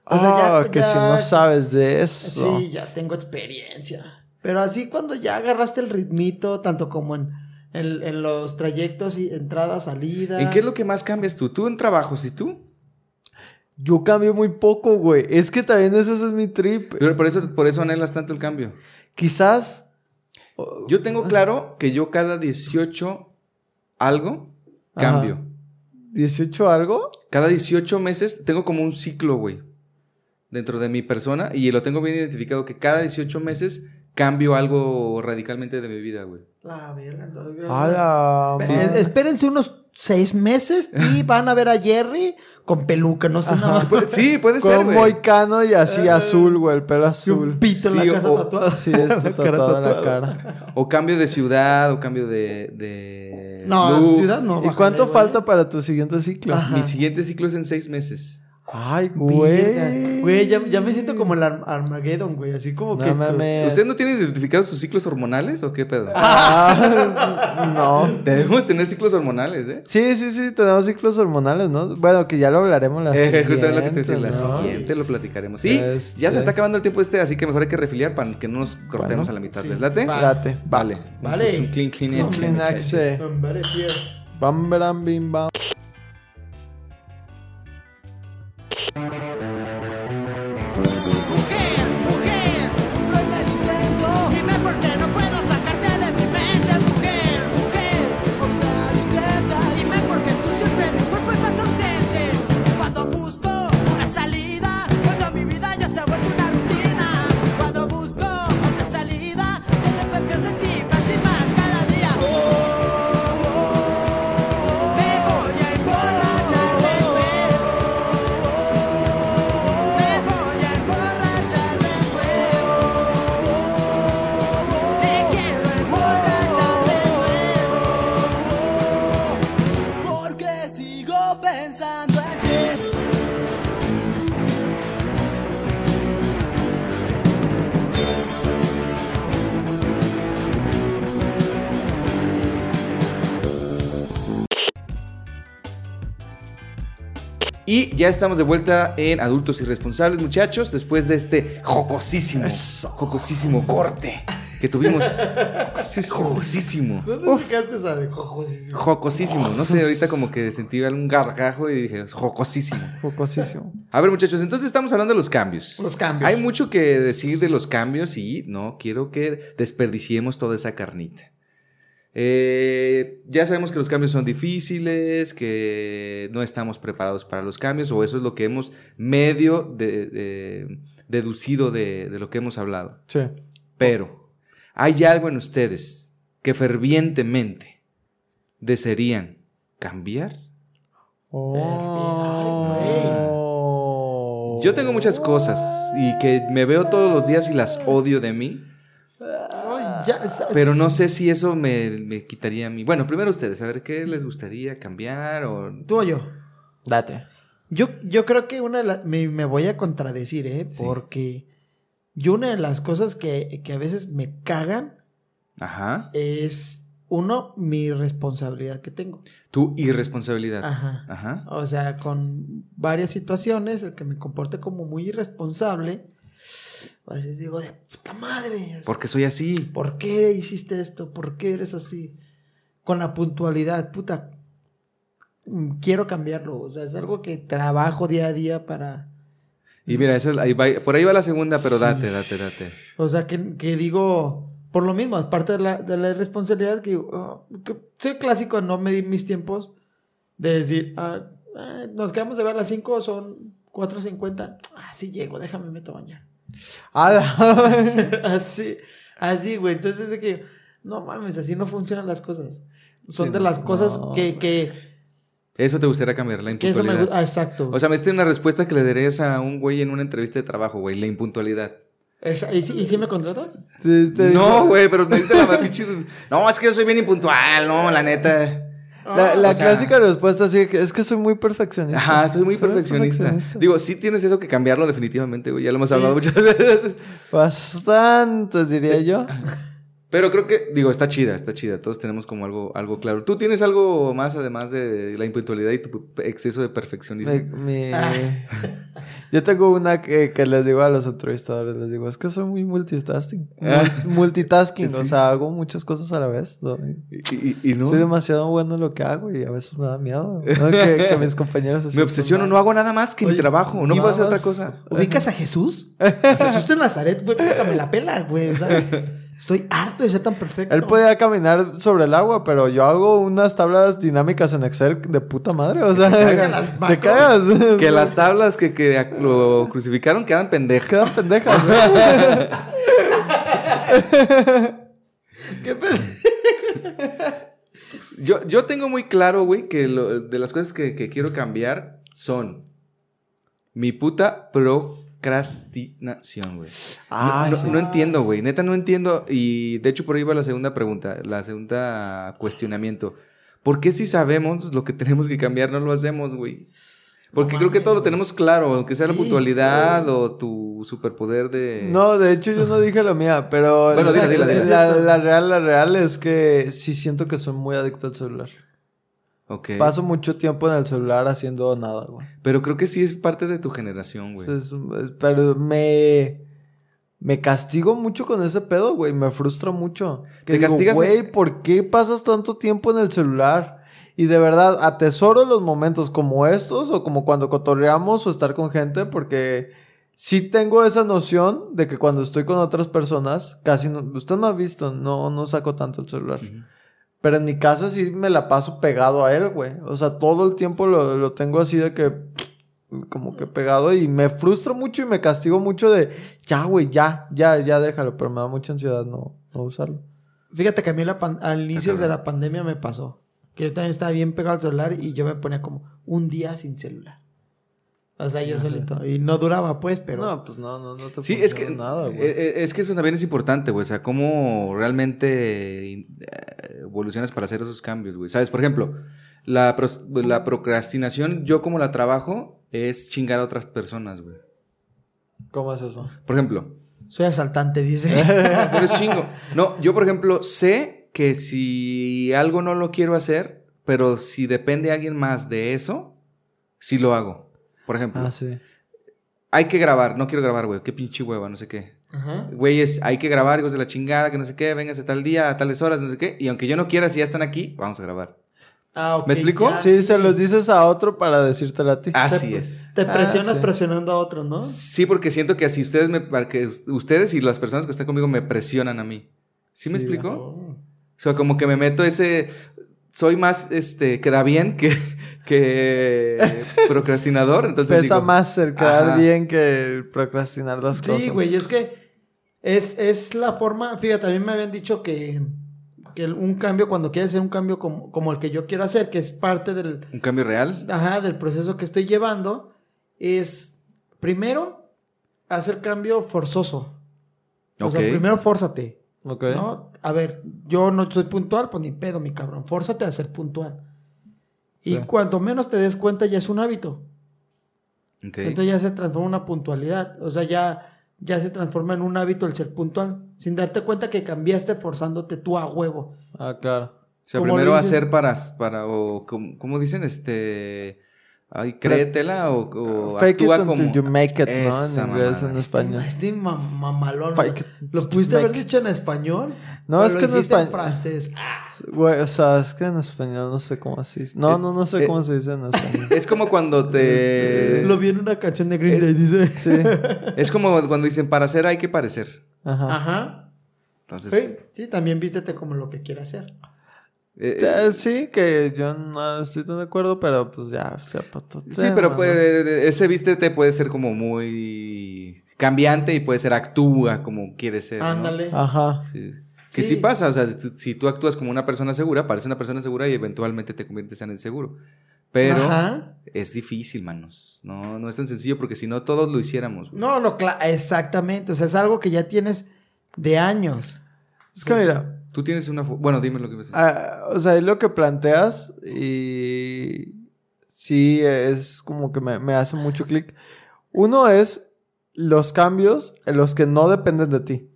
Ah, que si no sabes de eso. Sí, ya tengo experiencia. Pero así cuando ya agarraste el ritmito, tanto como en, en, en los trayectos y entrada, salida. ¿En qué es lo que más cambias tú? ¿Tú en trabajos y tú? Yo cambio muy poco, güey. Es que también ese es mi trip. Pero por eso, por eso anhelas tanto el cambio. Quizás. Yo tengo claro que yo cada 18 algo Ajá. cambio. ¿18 algo? Cada 18 meses tengo como un ciclo, güey, dentro de mi persona y lo tengo bien identificado que cada 18 meses cambio algo radicalmente de mi vida, güey. La verga, A la Espérense unos seis meses y van a ver a Jerry con peluca, no sé nada. Puede- Sí, puede ser, Con güey. moicano y así azul, güey. El pelo Y azul. un pito en Sí, la casa o- tatuado. Sí, este Cara tatuado en la cara. O cambio de ciudad, o cambio de... de No, look. ciudad no. ¿Y bájale, cuánto güey. falta para tu siguiente ciclo? Ajá. Mi siguiente ciclo es en seis meses. Ay, güey. Güey, ya, ya me siento como el Ar- Armageddon, güey. Así como No que. mames. ¿Usted no tiene identificados sus ciclos hormonales o qué pedo? Ah, no. Debemos tener ciclos hormonales, ¿eh? Sí, sí, sí, tenemos ciclos hormonales, ¿no? Bueno, que ya lo hablaremos la Eh, justo es lo que te decía, siguiente, la ¿no? siguiente lo platicaremos. Sí, Este- ya se está acabando el tiempo este, así que mejor hay que refiliar para que no nos cortemos Bueno, a la mitad. sí. ¿Les late? Va. Date, Vale. Vale. Pues un clean, clean, No, edge, Clean muchachos. Axe. Vale, tío. Ya estamos de vuelta en Adultos Irresponsables, muchachos, después de este jocosísimo, jocosísimo corte que tuvimos. jocosísimo. ¿Dónde sacaste esa de jocosísimo? Jocosísimo. No sé, ahorita como que sentí algún gargajo y dije, jocosísimo. Focosísimo. A ver, muchachos, entonces estamos hablando de los cambios. Los cambios. Hay mucho que decir de los cambios y no quiero que desperdiciemos toda esa carnita. Eh, ya sabemos que los cambios son difíciles, que no estamos preparados para los cambios, o eso es lo que hemos medio de- de- deducido de, de lo que hemos hablado. Sí. Pero hay algo en ustedes que fervientemente desearían cambiar. Oh. Yo tengo muchas cosas y que me veo todos los días y las odio de mí, ya, pero no sé si eso me, me quitaría a mí. Bueno, primero ustedes, a ver qué les gustaría cambiar o... Tú o yo. Date. Yo, yo creo que una de las... Me, me voy a contradecir, ¿eh? Sí. Porque yo una de las cosas que, que a veces me cagan Ajá. es, uno, mi responsabilidad que tengo. Tu irresponsabilidad. Ajá. Ajá. O sea, con varias situaciones, el que me comporte como muy irresponsable, a veces digo, de puta madre. o sea, Porque soy así. ¿Por qué hiciste esto? ¿Por qué eres así? Con la puntualidad, puta. Quiero cambiarlo. O sea, es algo que trabajo día a día para. Y mira, esa es- ahí va- por ahí va la segunda, pero date, date, date. O sea, que, que digo. Por lo mismo, es parte de la, de la irresponsabilidad que. "Oh", que soy clásico no medir mis tiempos. De decir, ah, ah, nos quedamos de ver a las 5, son 4.50. Ah, sí llego, déjame meto a bañar. así, así, güey. Entonces es de que, no mames, así no funcionan las cosas. Son Sí, de las cosas no, que, que, Eso te gustaría cambiar, la que eso me impuntualidad. Ah, exacto. O sea, me diste una respuesta que le darías a un güey en una entrevista de trabajo, güey, la impuntualidad. Esa- ¿y, si- ¿Y si me contratas? Sí, No, güey, pero me diste la pinche... No, es que yo soy bien impuntual, no, la neta. La, la sea- clásica respuesta sí es que soy muy perfeccionista. Ajá, soy muy perfeccionista. Digo, sí tienes eso que cambiarlo definitivamente, güey. Ya lo hemos hablado muchas veces. Bastantes, diría yo. Pero creo que, digo, está chida, está chida. Todos tenemos como algo, algo claro. ¿Tú tienes algo más además de la impuntualidad y tu exceso de perfeccionismo? Yo tengo una que, que les digo a los entrevistadores, les digo, es que soy muy multitasking. Mul- Multitasking, o sea, hago muchas cosas a la vez. Soy, Y, y- y no. soy demasiado bueno en lo que hago y a veces me da miedo ¿no? que, que mis compañeros Me obsesiono, mal. no hago nada más que mi trabajo. No puedo hacer otra cosa. ¿Ubicas a Jesús? Jesús de Nazaret, güey, me la pela, güey. O sea, estoy harto de ser tan perfecto. Él podía caminar sobre el agua, pero yo hago unas tablas dinámicas en Excel de puta madre. O sea, te cagas. Que las tablas que, que lo crucificaron quedan pendejas. Quedan pendejas. ¿Qué pe- Yo, yo tengo muy claro, güey, que lo- de las cosas que, que quiero cambiar son mi puta procrastinación, güey. Ay, no, entiendo, güey. Neta, no entiendo. Y de hecho, por ahí va la segunda pregunta, la segunda cuestionamiento. ¿Por qué si sabemos lo que tenemos que cambiar no lo hacemos, güey? Porque No creo que todo lo tenemos claro, aunque sea la puntualidad o tu superpoder de... No, de hecho yo no dije la mía, pero Bueno, la- la real, la real es que sí siento que soy muy adicto al celular. Ok. Paso mucho tiempo en el celular haciendo nada, güey. Pero creo que sí es parte de tu generación, güey. Es- es- pero me me castigo mucho con ese pedo, güey, me frustra mucho. Que ¿Te digo, castigas en- güey, ¿por qué pasas tanto tiempo en el celular? Y de verdad, atesoro los momentos como estos o como cuando cotorreamos o estar con gente porque sí tengo esa noción de que cuando estoy con otras personas, casi no, usted no ha visto, no, no saco tanto el celular. Ujú. Pero en mi casa sí me la paso pegado a él, güey. O sea, todo el tiempo lo, lo tengo así de que... Como que pegado y me frustra mucho y me castigo mucho de... Ya, güey, ya, ya, ya déjalo. Pero me da mucha ansiedad no, no usarlo. Fíjate que a mí la pan- al inicio de la pandemia me pasó. Que yo también estaba bien pegado al celular y yo me ponía como un día sin celular. O sea, yo solito. Y no duraba, pues, pero. No, pues no, no, no te Sí, es que, nada, güey. eh, eh, es que eso también es importante, güey. O sea, cómo realmente eh, evolucionas para hacer esos cambios, güey. ¿Sabes? Por ejemplo, la, la procrastinación, yo como la trabajo, es chingar a otras personas, güey. ¿Cómo es eso? Por ejemplo, Soy asaltante, dice. pero es chingo. No, yo, por ejemplo, sé que si algo no lo quiero hacer, pero si depende alguien más de eso, sí lo hago. Por ejemplo, Ah, sí. hay que grabar, no quiero grabar, güey, qué pinche hueva, no sé qué. Ajá. Güey, es, hay que grabar, hijos de la chingada, que no sé qué, véngase tal día, a tales horas, no sé qué. Y aunque yo no quiera, si ya están aquí, vamos a grabar. Ah, ok, ¿Me explico? ya, Sí, se los dices a otro para decírtelo a ti. Así es. Te Ah, presionas sí. presionando a otros, ¿no? Sí, porque siento que así ustedes me, para que ustedes y las personas que están conmigo me presionan a mí. ¿Sí, me explico? Oh. O sea, como que me meto ese. Soy más, este, queda bien que, que procrastinador. Entonces Pesa digo, más el quedar ajá. bien que el procrastinar las cosas. Sí, güey, es que es, es la forma, fíjate, mí me habían dicho que, que un cambio, cuando quieres hacer un cambio como, como el que yo quiero hacer, que es parte del, Un cambio real. ajá, del proceso que estoy llevando, es primero hacer cambio forzoso. O sea, primero fórzate, ¿no? A ver, yo no soy puntual, pues ni pedo, mi cabrón. Fórzate a ser puntual. Y Sí. cuanto menos te des cuenta, ya es un hábito. Entonces ya se transforma en una puntualidad. O sea, ya, ya se transforma en un hábito el ser puntual. Sin darte cuenta que cambiaste forzándote tú a huevo. Ah, claro. O sea, primero dicen- hacer para, para o como, ¿cómo dicen? Este, ay, créetela o, o Fake it actúa until como... you make it, ¿no? Esa En inglés, mamada. en español. Este ma- mamalón. Fake it ¿Lo until pudiste you haber make it. dicho en español? No, ¿O es que en español- francés. Ah, Güey, o sea, es que en español no sé cómo se dice. No, Eh, no, no sé eh, cómo se dice en español. Es como cuando te... Lo vi en una canción de Green eh, Day, dice. Sí. Es como cuando dicen, para hacer hay que parecer. Ajá. Ajá. Entonces... Sí, sí, también vístete como lo que quiera hacer. Eh, sea, sí, que yo no estoy tan de acuerdo, pero pues ya, o sea, pa' todo Sí, tema, pero ¿no? puede, ese vístete puede ser como muy cambiante y puede ser actúa como quiere ser. ¿no? Ándale. Ajá. Sí. Que sí. Sí. pasa, o sea, si tú- si tú actúas como una persona segura, pareces una persona segura y eventualmente te conviertes en el seguro. Pero Ajá. es difícil, manos. No, no es tan sencillo porque si no todos lo hiciéramos. güey. No, no, exactamente. O sea, es algo que ya tienes de años. Es que mira, Tú tienes una... Bueno, dime lo que ves. ah, o sea, es lo que planteas y sí es como que me, me hace mucho clic. Uno es los cambios en los que no dependen de ti.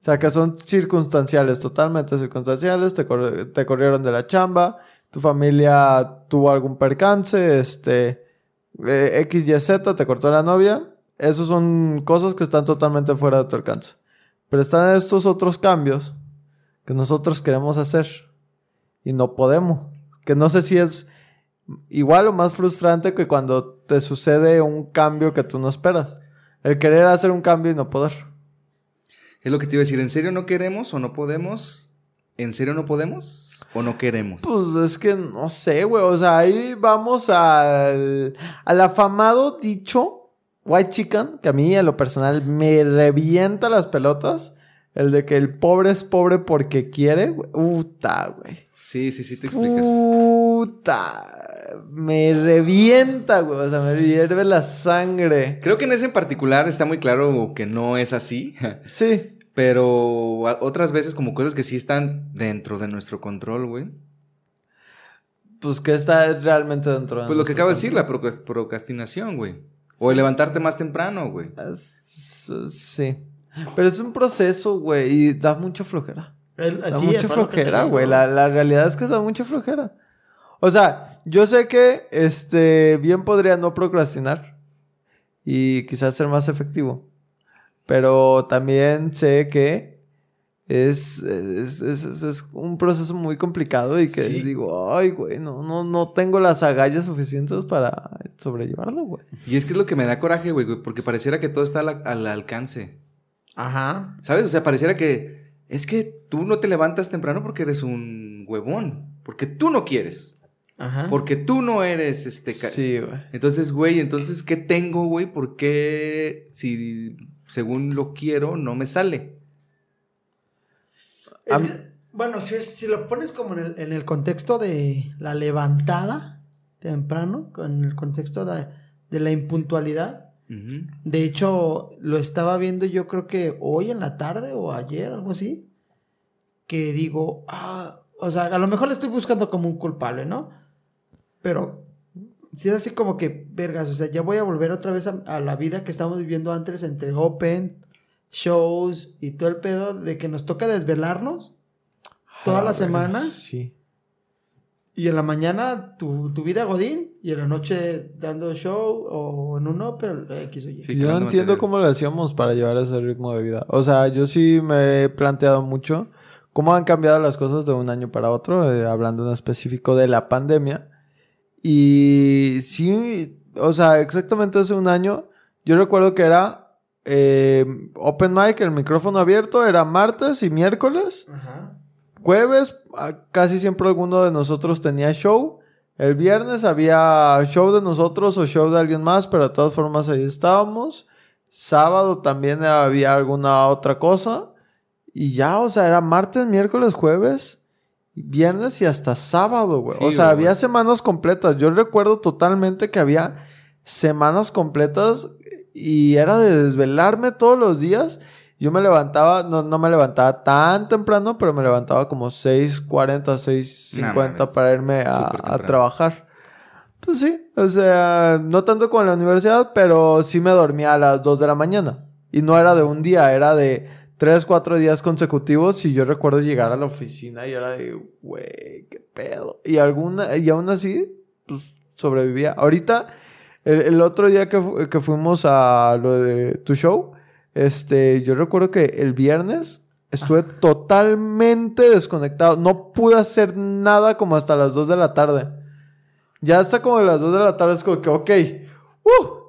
O sea, que son circunstanciales, totalmente circunstanciales. Te, te corrieron de la chamba, tu familia tuvo algún percance, este, eh, X, Y, Z, te cortó la novia. Esos son cosas que están totalmente fuera de tu alcance. Pero están estos otros cambios que nosotros queremos hacer y no podemos. Que no sé si es igual o más frustrante que cuando te sucede un cambio que tú no esperas. El querer hacer un cambio y no poder. Es lo que te iba a decir. ¿En serio no queremos o no podemos? ¿En serio no podemos o no queremos? Pues es que no sé, güey. O sea, ahí vamos al, al afamado dicho White Chicken, que a mí en lo personal me revienta las pelotas. El de que el pobre es pobre porque quiere. güey. Uta, güey. Sí, sí, sí, te explicas. Puta. Me revienta, güey. O sea, me hierve la sangre. Creo que en ese en particular está muy claro que no es así. Sí. Pero otras veces como cosas que sí están dentro de nuestro control, güey. Pues que está realmente dentro de Pues lo que acabo de decir, la procrastinación, güey. O el levantarte más temprano, güey. Es- Sí. Pero es un proceso, güey. Y da mucha flojera. El- Da sí, mucha flojera, güey. La, la realidad es que da mucha flojera. O sea, yo sé que este bien podría no procrastinar. Y quizás ser más efectivo. Pero también sé que es, es, es- es- un proceso muy complicado y que Sí. digo, ay, güey, no, no, no tengo las agallas suficientes para sobrellevarlo, güey. Y es que es lo que me da coraje, güey, güey, porque pareciera que todo está al, al alcance. Ajá. ¿Sabes? O sea, pareciera que es que tú no te levantas temprano porque eres un huevón. Porque tú no quieres. Ajá. Porque tú no eres este... Sí, güey. Entonces, güey, entonces, ¿qué tengo, güey? ¿Por qué si según lo quiero no me sale? Es que, bueno, si, si lo pones como en el, en el contexto de la levantada temprano, con el contexto de, de la impuntualidad, De hecho, lo estaba viendo yo creo que hoy en la tarde o ayer, algo así, que digo, ah, o sea, a lo mejor le estoy buscando como un culpable, ¿no? Pero si es así como que, vergas, o sea, ya voy a volver otra vez a, a la vida que estábamos viviendo antes entre Open, shows y todo el pedo de que nos toca desvelarnos toda Ah, la semana Sí. Y en la mañana tu, tu vida Godín y en la noche dando show o en uno, pero X o Y. Sí, yo no entiendo material. cómo lo hacíamos para llevar ese ritmo de vida. O sea, yo sí me he planteado mucho cómo han cambiado las cosas de un año para otro, eh, hablando en específico de la pandemia. Y sí, o sea, exactamente hace un año, yo recuerdo que era eh, open mic, el micrófono abierto, era martes y miércoles. Ajá. Jueves, ah, casi siempre alguno de nosotros tenía show. El viernes había show de nosotros o show de alguien más, pero de todas formas ahí estábamos. Sábado también había alguna otra cosa. Y ya, o sea, era martes, miércoles, jueves, viernes y hasta sábado, güey. Sí, o sea, güey. había semanas completas. Yo recuerdo totalmente que había semanas completas y era de desvelarme todos los días. Yo me levantaba, no, no me levantaba tan temprano, pero me levantaba como 6.40, 6.50 mames. para irme a, trabajar. Pues sí, o sea, no tanto como en la universidad, pero sí me dormía a las 2 de la mañana. Y no era de un día, era de 3, 4 días consecutivos. Y yo recuerdo llegar a la oficina y era de, güey, qué pedo. Y, alguna, y aún así, pues sobrevivía. Ahorita, el, el otro día que, fu- que fuimos a lo de tu show, este, yo recuerdo que el viernes estuve totalmente desconectado. No pude hacer nada como hasta las 2 de la tarde. Ya hasta como las 2 de la tarde es como que, ok,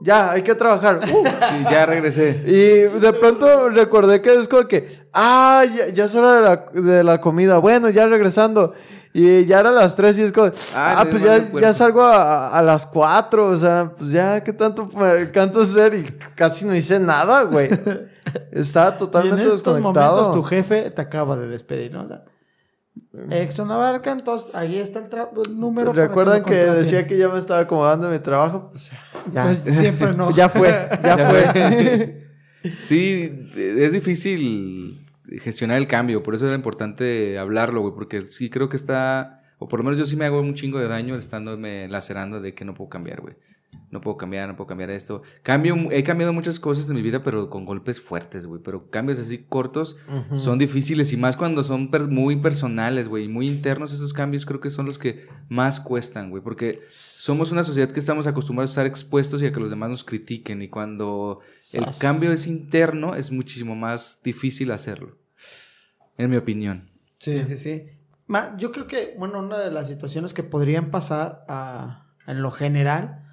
ya, hay que trabajar. uh. Sí, ya regresé. Y de pronto recordé que es como que, ah, ya, ya es hora de la, de la comida. Bueno, ya regresando. Y ya eran las 3 y es como, Ah, ah, pues ya, ya salgo a, a las 4. O sea, pues ya, ¿qué tanto me alcanzo a hacer? Y casi no hice nada, güey. Estaba Y en totalmente estos desconectado. momentos tu jefe te acaba de despedir, ¿no? Exxon Abarca, entonces ahí está el, el número. para ¿Recuerdan que, decía que ya me estaba acomodando en mi trabajo? Pues ya. Pues siempre no. Ya fue, ya, Ya fue. Sí, es difícil gestionar el cambio, por eso era importante hablarlo, güey, porque sí creo que está, o por lo menos yo sí me hago un chingo de daño estándome lacerando de que no puedo cambiar, güey. No puedo cambiar, no puedo cambiar esto. Cambio, he cambiado muchas cosas en mi vida, pero con golpes fuertes, güey. Pero cambios así cortos son difíciles y más cuando son per- muy personales, güey, y muy internos esos cambios creo que son los que más cuestan, güey, porque somos una sociedad que estamos acostumbrados a estar expuestos y a que los demás nos critiquen y cuando el cambio es interno es muchísimo más difícil hacerlo, en mi opinión. Sí, sí, sí. Yo creo que, bueno, una de las situaciones que podrían pasar a- en lo general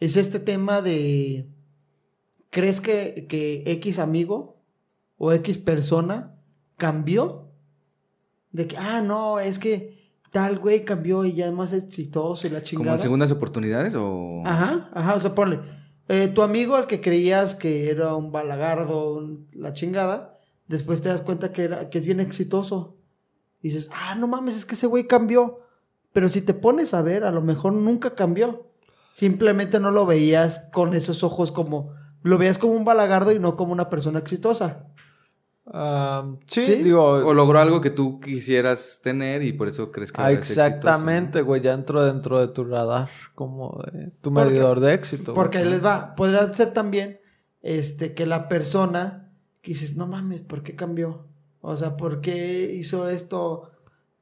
es este tema de, ¿crees que, que X amigo o X persona cambió? De que, ah, no, es que tal güey cambió y ya es más exitoso y la ¿Como chingada. en segundas oportunidades o...? Ajá, ajá, o sea, ponle. eh, tu amigo al que creías que era un balagardo, un- la chingada, después te das cuenta que, era, que es bien exitoso. Y dices, ah, no mames, es que ese güey cambió. Pero si te pones a ver, a lo mejor nunca cambió. Simplemente no lo veías con esos ojos como... Lo veías como un balagardo y no como una persona exitosa. Sí, ¿Sí? digo. O logró algo que tú quisieras tener y por eso crees que ah, exactamente, güey. Ya entró dentro de tu radar, como de tu medidor de éxito. Porque ahí les va. Podría ser también este, que la persona que dices, no mames, ¿por qué cambió? O sea, ¿por qué hizo esto?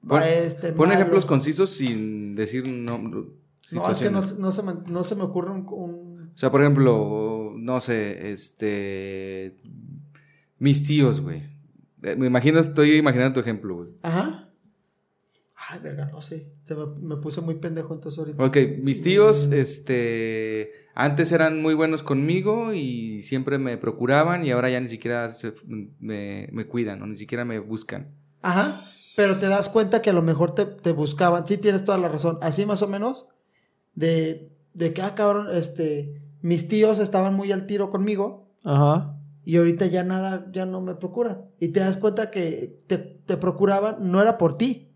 Pon- a este Pon malo? ejemplos concisos sin decir no, No, es que no, se me, no se me ocurre un... un- O sea, por ejemplo, no sé, este. Mis tíos, güey. Eh, Me imagino, estoy imaginando tu ejemplo, güey. Ajá. Ay, verga, no sé. Se me, me puse muy pendejo entonces ahorita. Ok, mis tíos, este. Antes eran muy buenos conmigo y siempre me procuraban y ahora ya ni siquiera se- me, me cuidan o ni siquiera me buscan. Ajá. Pero te das cuenta que a lo mejor te, te buscaban. Sí, tienes toda la razón. Así más o menos. De, de que, ah, cabrón, este... Mis tíos estaban muy al tiro conmigo. Ajá. Y ahorita ya nada, ya no me procuran. Y te das cuenta que te, te procuraban, no era por ti.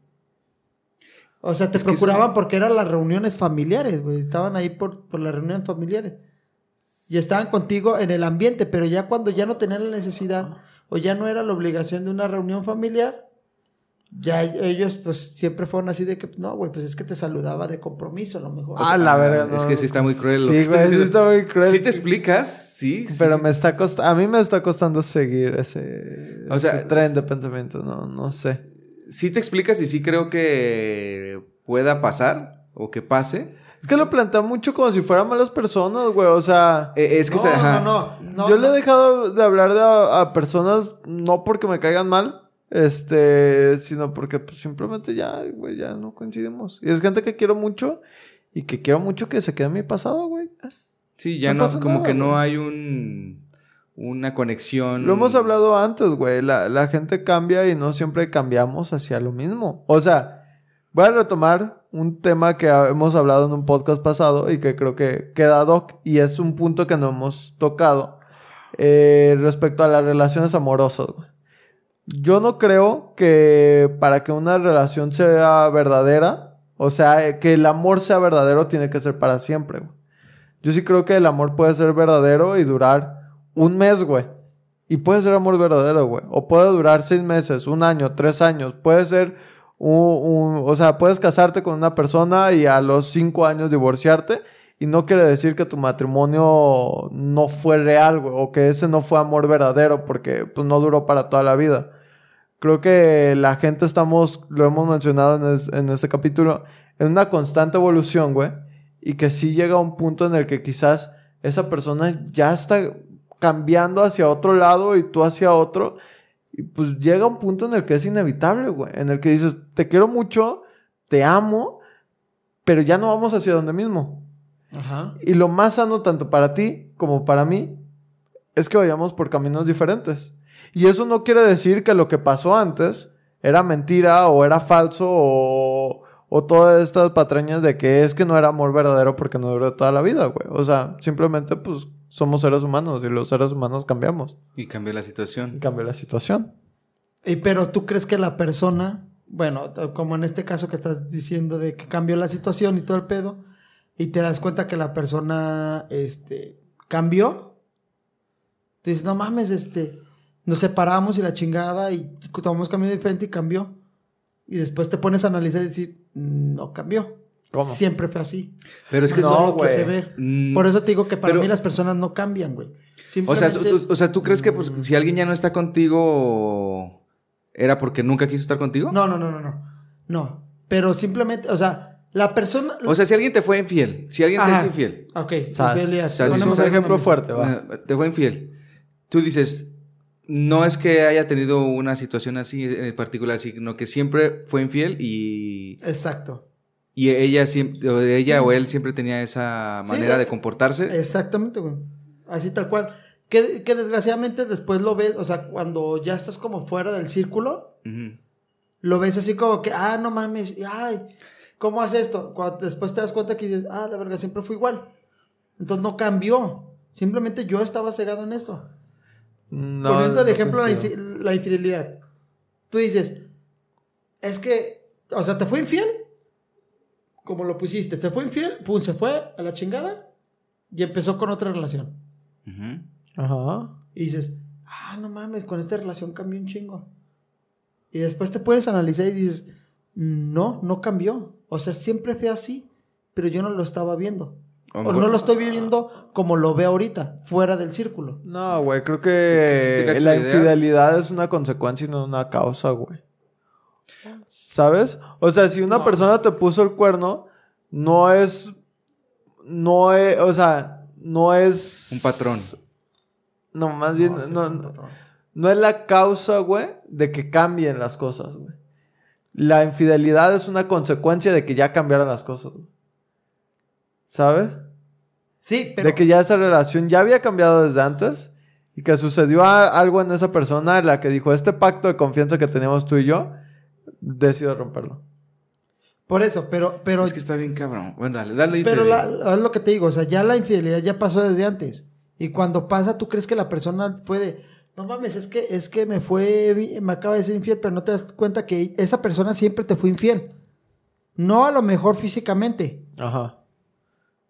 O sea, te Es procuraban eso- porque eran las reuniones familiares, güey. Estaban ahí por, por las reuniones familiares. Y estaban contigo en el ambiente, pero ya cuando ya no tenían la necesidad o ya no era la obligación de una reunión familiar, ya ellos pues siempre fueron así de que, no, güey, pues es que te saludaba de compromiso a lo mejor. Ah, la verga. Es no. que sí está muy cruel. lo Sí, güey, sí está muy cruel. Si te explicas, sí. sí. Pero me está costando, a mí me está costando seguir ese, O sea, ese tren de pensamiento, no, no sé. sí te explicas y sí creo que pueda pasar o que pase. Es que lo plantea mucho como si fueran malas personas, güey. O sea, Eh, es que no, se- ajá. no, no, no, yo le he dejado de hablar de a, a personas no porque me caigan mal, este, sino porque pues, simplemente ya, güey, ya no coincidimos. Y es gente que quiero mucho y que quiero mucho que se quede en mi pasado, güey. Sí, ya No no, como nada, que no hay un una conexión. Lo hemos hablado antes, güey. La, la gente cambia y no siempre cambiamos hacia lo mismo. O sea, voy a retomar un tema que hemos hablado en un podcast pasado y que creo que queda doc y es un punto que no hemos tocado eh, respecto a las relaciones amorosas. güey. Yo no creo que para que una relación sea verdadera, o sea, eh, que el amor sea verdadero tiene que ser para siempre. güey. Yo sí creo que el amor puede ser verdadero y durar un mes, güey. Y puede ser amor verdadero, güey. O puede durar seis meses, un año, tres años. Puede ser un, un- O sea, puedes casarte con una persona y a los cinco años divorciarte. Y no quiere decir que tu matrimonio no fue real, güey. O que ese no fue amor verdadero porque pues, no duró para toda la vida. Creo que la gente estamos, lo hemos mencionado en, es- en este capítulo, en una constante evolución, güey. Y que sí llega un punto en el que quizás esa persona ya está cambiando hacia otro lado y tú hacia otro. Y pues llega un punto en el que es inevitable, güey. En el que dices, te quiero mucho, te amo, pero ya no vamos hacia donde mismo. Ajá. Y lo más sano tanto para ti como para mí es que vayamos por caminos diferentes. Y eso no quiere decir que lo que pasó antes era mentira o era falso o, o todas estas patrañas de que es que no era amor verdadero porque no duró toda la vida, güey. O sea, simplemente pues somos seres humanos y los seres humanos cambiamos. Y cambió la situación. Y cambia la situación. Y pero tú crees que la persona, bueno, como en este caso que estás diciendo de que cambió la situación y todo el pedo, y te das cuenta que la persona, este, cambió. Tú dices, no mames, este, nos separamos y la chingada y tomamos camino diferente y cambió. Y después te pones a analizar y decir, "Mm, no cambió. ¿Cómo? Siempre fue así. Pero es que No, Eso es lo que güey. se ve. Mm, Por eso te digo que para pero- mí las personas no cambian, güey. O sea, tú, o sea, ¿tú crees que pues, si alguien ya no está contigo era porque nunca quiso estar contigo? No, no, no, no, no. No. Pero simplemente, o sea, la persona. O sea, si alguien te fue infiel, si alguien te Ajá. es infiel, Ok. Sas. Es un ejemplo fuerte, va. eh, te fue infiel, tú dices, no es que haya tenido una situación así en particular, sino que siempre fue infiel y. Exacto. y ella, siempre, o ella o él siempre tenía esa Sí, manera de eh, comportarse. Exactamente, güey. Así tal cual. Que, que desgraciadamente después lo ves, o sea, cuando ya estás como fuera del círculo, lo ves así como que, ah, no mames, ay, ¿cómo hace esto? Cuando después te das cuenta que dices, ah, la verga, siempre fue igual. Entonces no cambió. Simplemente yo estaba cegado en esto. No, Poniendo el no ejemplo de la, coincido. infi- la infidelidad. Tú dices, es que, o sea, ¿te fue infiel? Como lo pusiste, ¿te fue infiel? Pum, se fue a la chingada y empezó con otra relación. Ajá. Y dices, ah, no mames, con esta relación cambió un chingo. Y después te puedes analizar y dices, no, no cambió. O sea, siempre fue así, pero yo no lo estaba viendo. O no lo estoy viviendo como lo veo ahorita, fuera del círculo. No, güey, creo que la idea. infidelidad es una consecuencia y no una causa, güey. ¿Sabes? O sea, si una No. persona te puso el cuerno, no es. No es. O sea, no es. Un patrón. No, más bien. No, No, es un no, patrón. no es la causa, güey, de que cambien las cosas, güey. La infidelidad es una consecuencia de que ya cambiaron las cosas. ¿Sabes? Sí, pero... De que ya esa relación ya había cambiado desde antes y que sucedió a- algo en esa persona en la que dijo, este pacto de confianza que teníamos tú y yo, decido romperlo. Por eso, pero... pero Es que está bien cabrón. Bueno, dale, dale. y Pero te la- digo. es lo que te digo, o sea, ya la infidelidad ya pasó desde antes. Y cuando pasa, tú crees que la persona fue de, no mames, es que, es que me fue, me acaba de ser infiel, pero no te das cuenta que esa persona siempre te fue infiel. No a lo mejor físicamente. Ajá.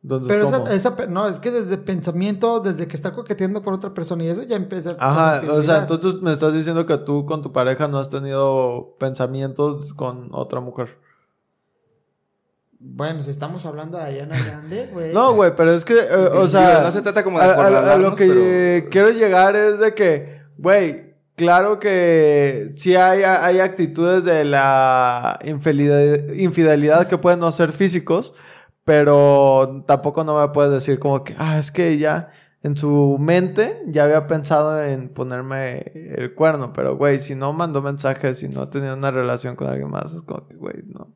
Entonces, Pero ¿cómo? esa, esa no, es que desde pensamiento, desde que está coqueteando con otra persona y eso ya empieza. Ajá, o sea, entonces me estás diciendo que tú con tu pareja no has tenido pensamientos con otra mujer. Bueno, si estamos hablando de Ariana Grande, güey. No, güey, pero es que, eh, o Digo, sea... no se trata como de a, a- a lo que pero- quiero llegar es de que, güey, claro que sí hay, hay actitudes de la infidelidad, infidelidad que pueden no ser físicos, pero tampoco no me puedes decir como que, ah, es que ya en su mente ya había pensado en ponerme el cuerno, pero güey, si no mandó mensajes, si no tenía una relación con alguien más, es como que, güey, no.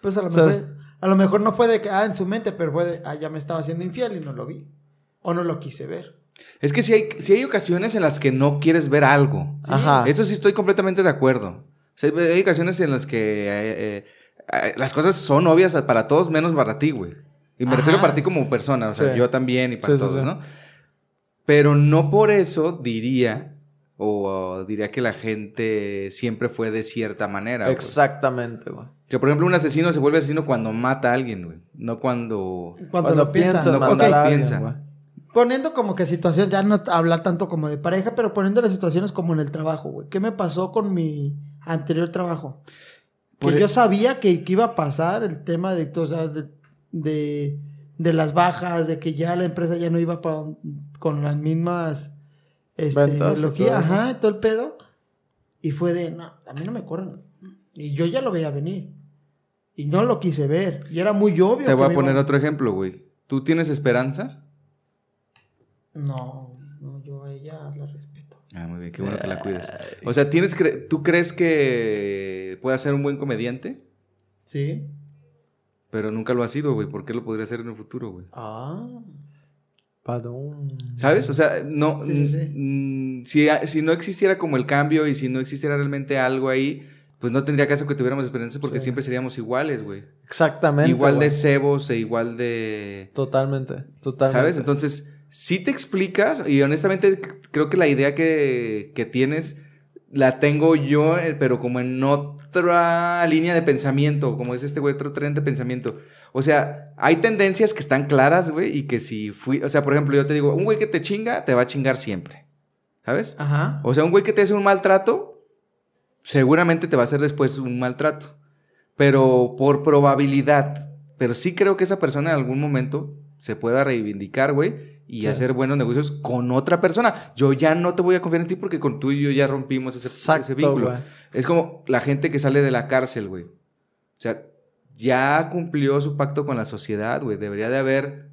Pues a lo, O sea, mejor, a lo mejor no fue de que, ah, en su mente, pero fue de, ah, ya me estaba haciendo infiel y no lo vi. O no lo quise ver. Es que si hay, sí hay ocasiones en las que no quieres ver algo. Ajá. Eso sí estoy completamente de acuerdo. O sea, hay ocasiones en las que eh, eh, las cosas son obvias para todos menos para ti, güey. Y me Ajá. refiero para ti como persona, o sea, Sí. yo también y para Sí, todos. ¿no? Pero no por eso diría, o diría que la gente siempre fue de cierta manera. güey. Exactamente, güey. Que por ejemplo un asesino se vuelve asesino cuando mata a alguien, güey. No cuando... Cuando, lo piensan. en en cuando a alguien, piensan. güey. Poniendo como que situación, ya no hablar tanto como de pareja, pero poniendo las situaciones como en el trabajo, güey. ¿Qué me pasó con mi anterior trabajo? Que Por e- yo sabía que, que iba a pasar el tema de, o sea, de, de, de las bajas, de que ya la empresa ya no iba pa- con las mismas este, ajá, todo el pedo. Y fue de, no, a mí no me corren. Y yo ya lo veía venir. Y no lo quise ver. Y era muy obvio. Te voy a poner iba- otro ejemplo, güey. ¿Tú tienes esperanza? No, no, yo a ella la respeto. Ah, muy bien, qué bueno que la cuides. O sea, ¿tienes cre- ¿tú crees que pueda ser un buen comediante? Sí. Pero nunca lo ha sido, güey. ¿Por qué lo podría hacer en el futuro, güey? Ah. Padum. ¿Sabes? O sea, no. Sí, sí, sí. mm, si, si no existiera como el cambio y si no existiera realmente algo ahí, pues no tendría caso que tuviéramos esperanza porque siempre seríamos iguales, güey. Exactamente. Igual güey. de cebos e igual de. Totalmente, totalmente. ¿Sabes? Entonces, si te explicas, y honestamente creo que la idea que, que tienes la tengo yo, eh, pero como en otra línea de pensamiento, como es este güey, otro tren de pensamiento. O sea, hay tendencias que están claras, güey, y que si fui, o sea, por ejemplo, yo te digo, un güey que te chinga, te va a chingar siempre. ¿Sabes? Ajá. O sea, un güey que te hace un maltrato, seguramente te va a hacer después un maltrato. Pero por probabilidad. Pero sí creo que esa persona en algún momento se pueda reivindicar, güey, y Sí. hacer buenos negocios con otra persona. Yo ya no te voy a confiar en ti porque con tú y yo ya rompimos ese, Exacto, ese vínculo. Es como la gente que sale de la cárcel, güey. O sea, ya cumplió su pacto con la sociedad, güey. Debería de haber,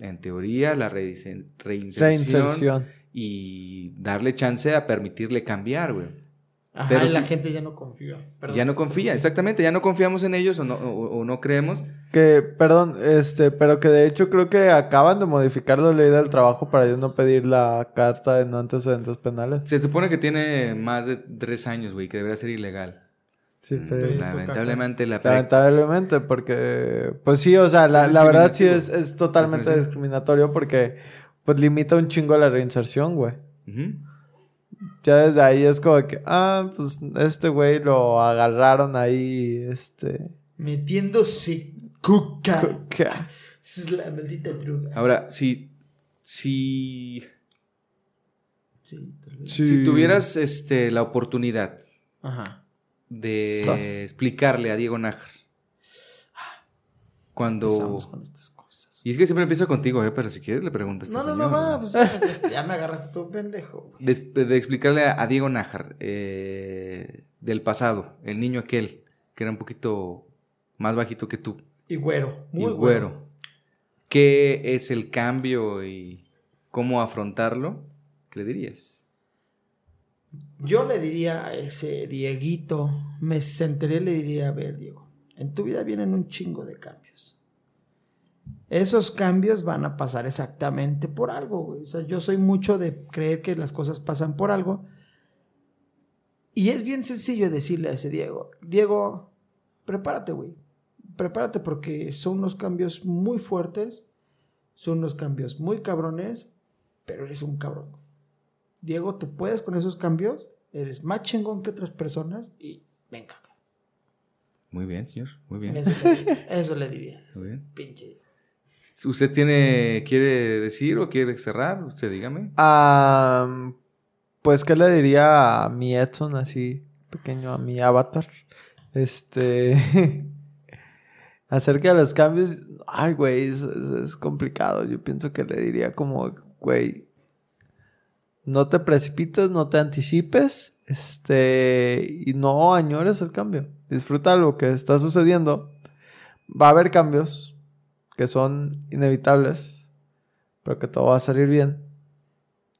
en teoría, la reinserción Reinserción. y darle chance a permitirle cambiar, güey. Ajá, Pero y la sí- gente ya no confía. Perdón. Ya no confía, exactamente, ya no confiamos en ellos o no, o- o no creemos. Que, perdón, este, pero que de hecho creo que acaban de modificar la ley del trabajo para yo no pedir la carta de no antecedentes penales. Se supone que tiene más de tres años, güey, que debería ser ilegal. Sí, Mm, Lamentablemente la... Lamentablemente, porque, pues sí, o sea, la, la verdad sí es, es totalmente discriminatorio porque, pues limita un chingo la reinserción, güey. Ujú. Ya desde ahí es como que, ah, pues este güey lo agarraron ahí, este... Metiéndose cuca. Esa es la maldita droga. Ahora, si, si, Sí, tal vez. Sí. si tuvieras este, la oportunidad Ajá. de explicarle a Diego Nájar cuando... Empezamos con estas cosas. Y es que siempre empiezo contigo, eh, pero si quieres le preguntas. No, no, no, güey. Pues ya, ya me agarraste todo pendejo. de, de explicarle a, Diego Nájar eh, del pasado, el niño aquel, que era un poquito más bajito que tú, Y güero. y Muy güero. ¿Qué es el cambio y cómo afrontarlo? ¿Qué le dirías? Yo le diría a ese Dieguito, me sentaría y le diría, a ver, Diego, en tu vida vienen un chingo de cambios. Esos cambios van a pasar exactamente por algo, güey. O sea, yo soy mucho de creer que las cosas pasan por algo. Y es bien sencillo decirle a ese Diego, Diego, prepárate, güey. Prepárate porque son unos cambios muy fuertes, son unos cambios muy cabrones, pero eres un cabrón. Diego, tú puedes con esos cambios, eres más chingón que otras personas y venga. Muy bien, señor, muy bien. Eso le diría. Eso le diría. Muy bien. Pinche Diego. ¿Usted tiene, quiere decir o quiere cerrar? Usted dígame. Pues, ¿qué le diría a mi Edson así, pequeño, a mi avatar? Este. acerca de los cambios. Ay, güey, es, es- es complicado. Yo pienso que le diría como, güey. no te precipites, no te anticipes, este, y no añores el cambio. Disfruta lo que está sucediendo. Va a haber cambios que son inevitables, pero que todo va a salir bien.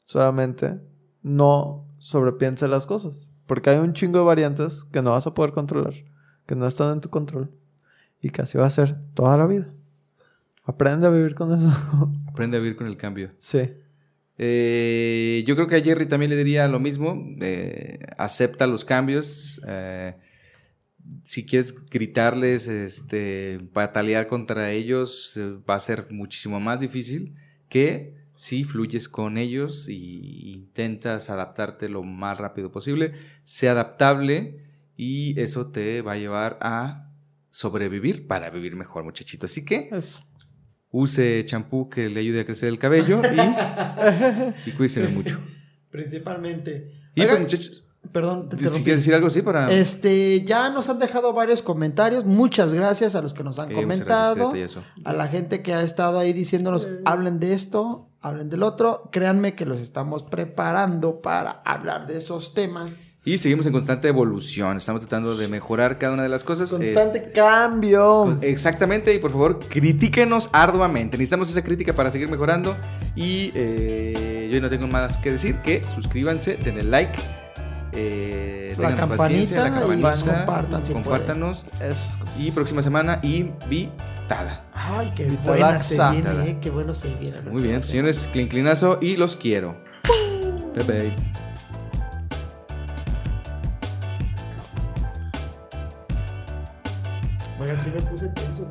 Solamente no sobrepiense las cosas, porque hay un chingo de variantes que no vas a poder controlar, que no están en tu control, y que así va a ser toda la vida. Aprende a vivir con eso. Aprende a vivir con el cambio. sí. Eh, yo creo que a Jerry también le diría lo mismo. eh, acepta los cambios. eh, si quieres gritarles, este, batalear contra ellos, eh, va a ser muchísimo más difícil que si fluyes con ellos y intentas adaptarte lo más rápido posible. Sé adaptable y eso te va a llevar a sobrevivir para vivir mejor, muchachito. Así que Eso. use champú que le ayude a crecer el cabello y, y cuídense mucho. Principalmente. Y Oigan, pues, muchachos, perdón, te si quieres decir algo así para... Este, ya nos han dejado varios comentarios. Muchas gracias a los que nos han Eh, gracias, comentado. eso. a la gente que ha estado ahí diciéndonos, hablen de esto, hablen del otro. Créanme que los estamos preparando para hablar de esos temas. Y seguimos en constante evolución. Estamos tratando de mejorar cada una de las cosas. Constante cambio. Es- exactamente. Y por favor, critíquenos arduamente. Necesitamos esa crítica para seguir mejorando. Y eh, yo no tengo más que decir que suscríbanse, denle like. Eh, La paciencia, la campanita compartan si compártanos. Cosas. Y próxima semana, invitada. Ay, qué buena se viene, eh, qué bueno se viene. Muy bien, señores, clinclinazo y los quiero. Bye bye. Oigan, sí me puse tenso.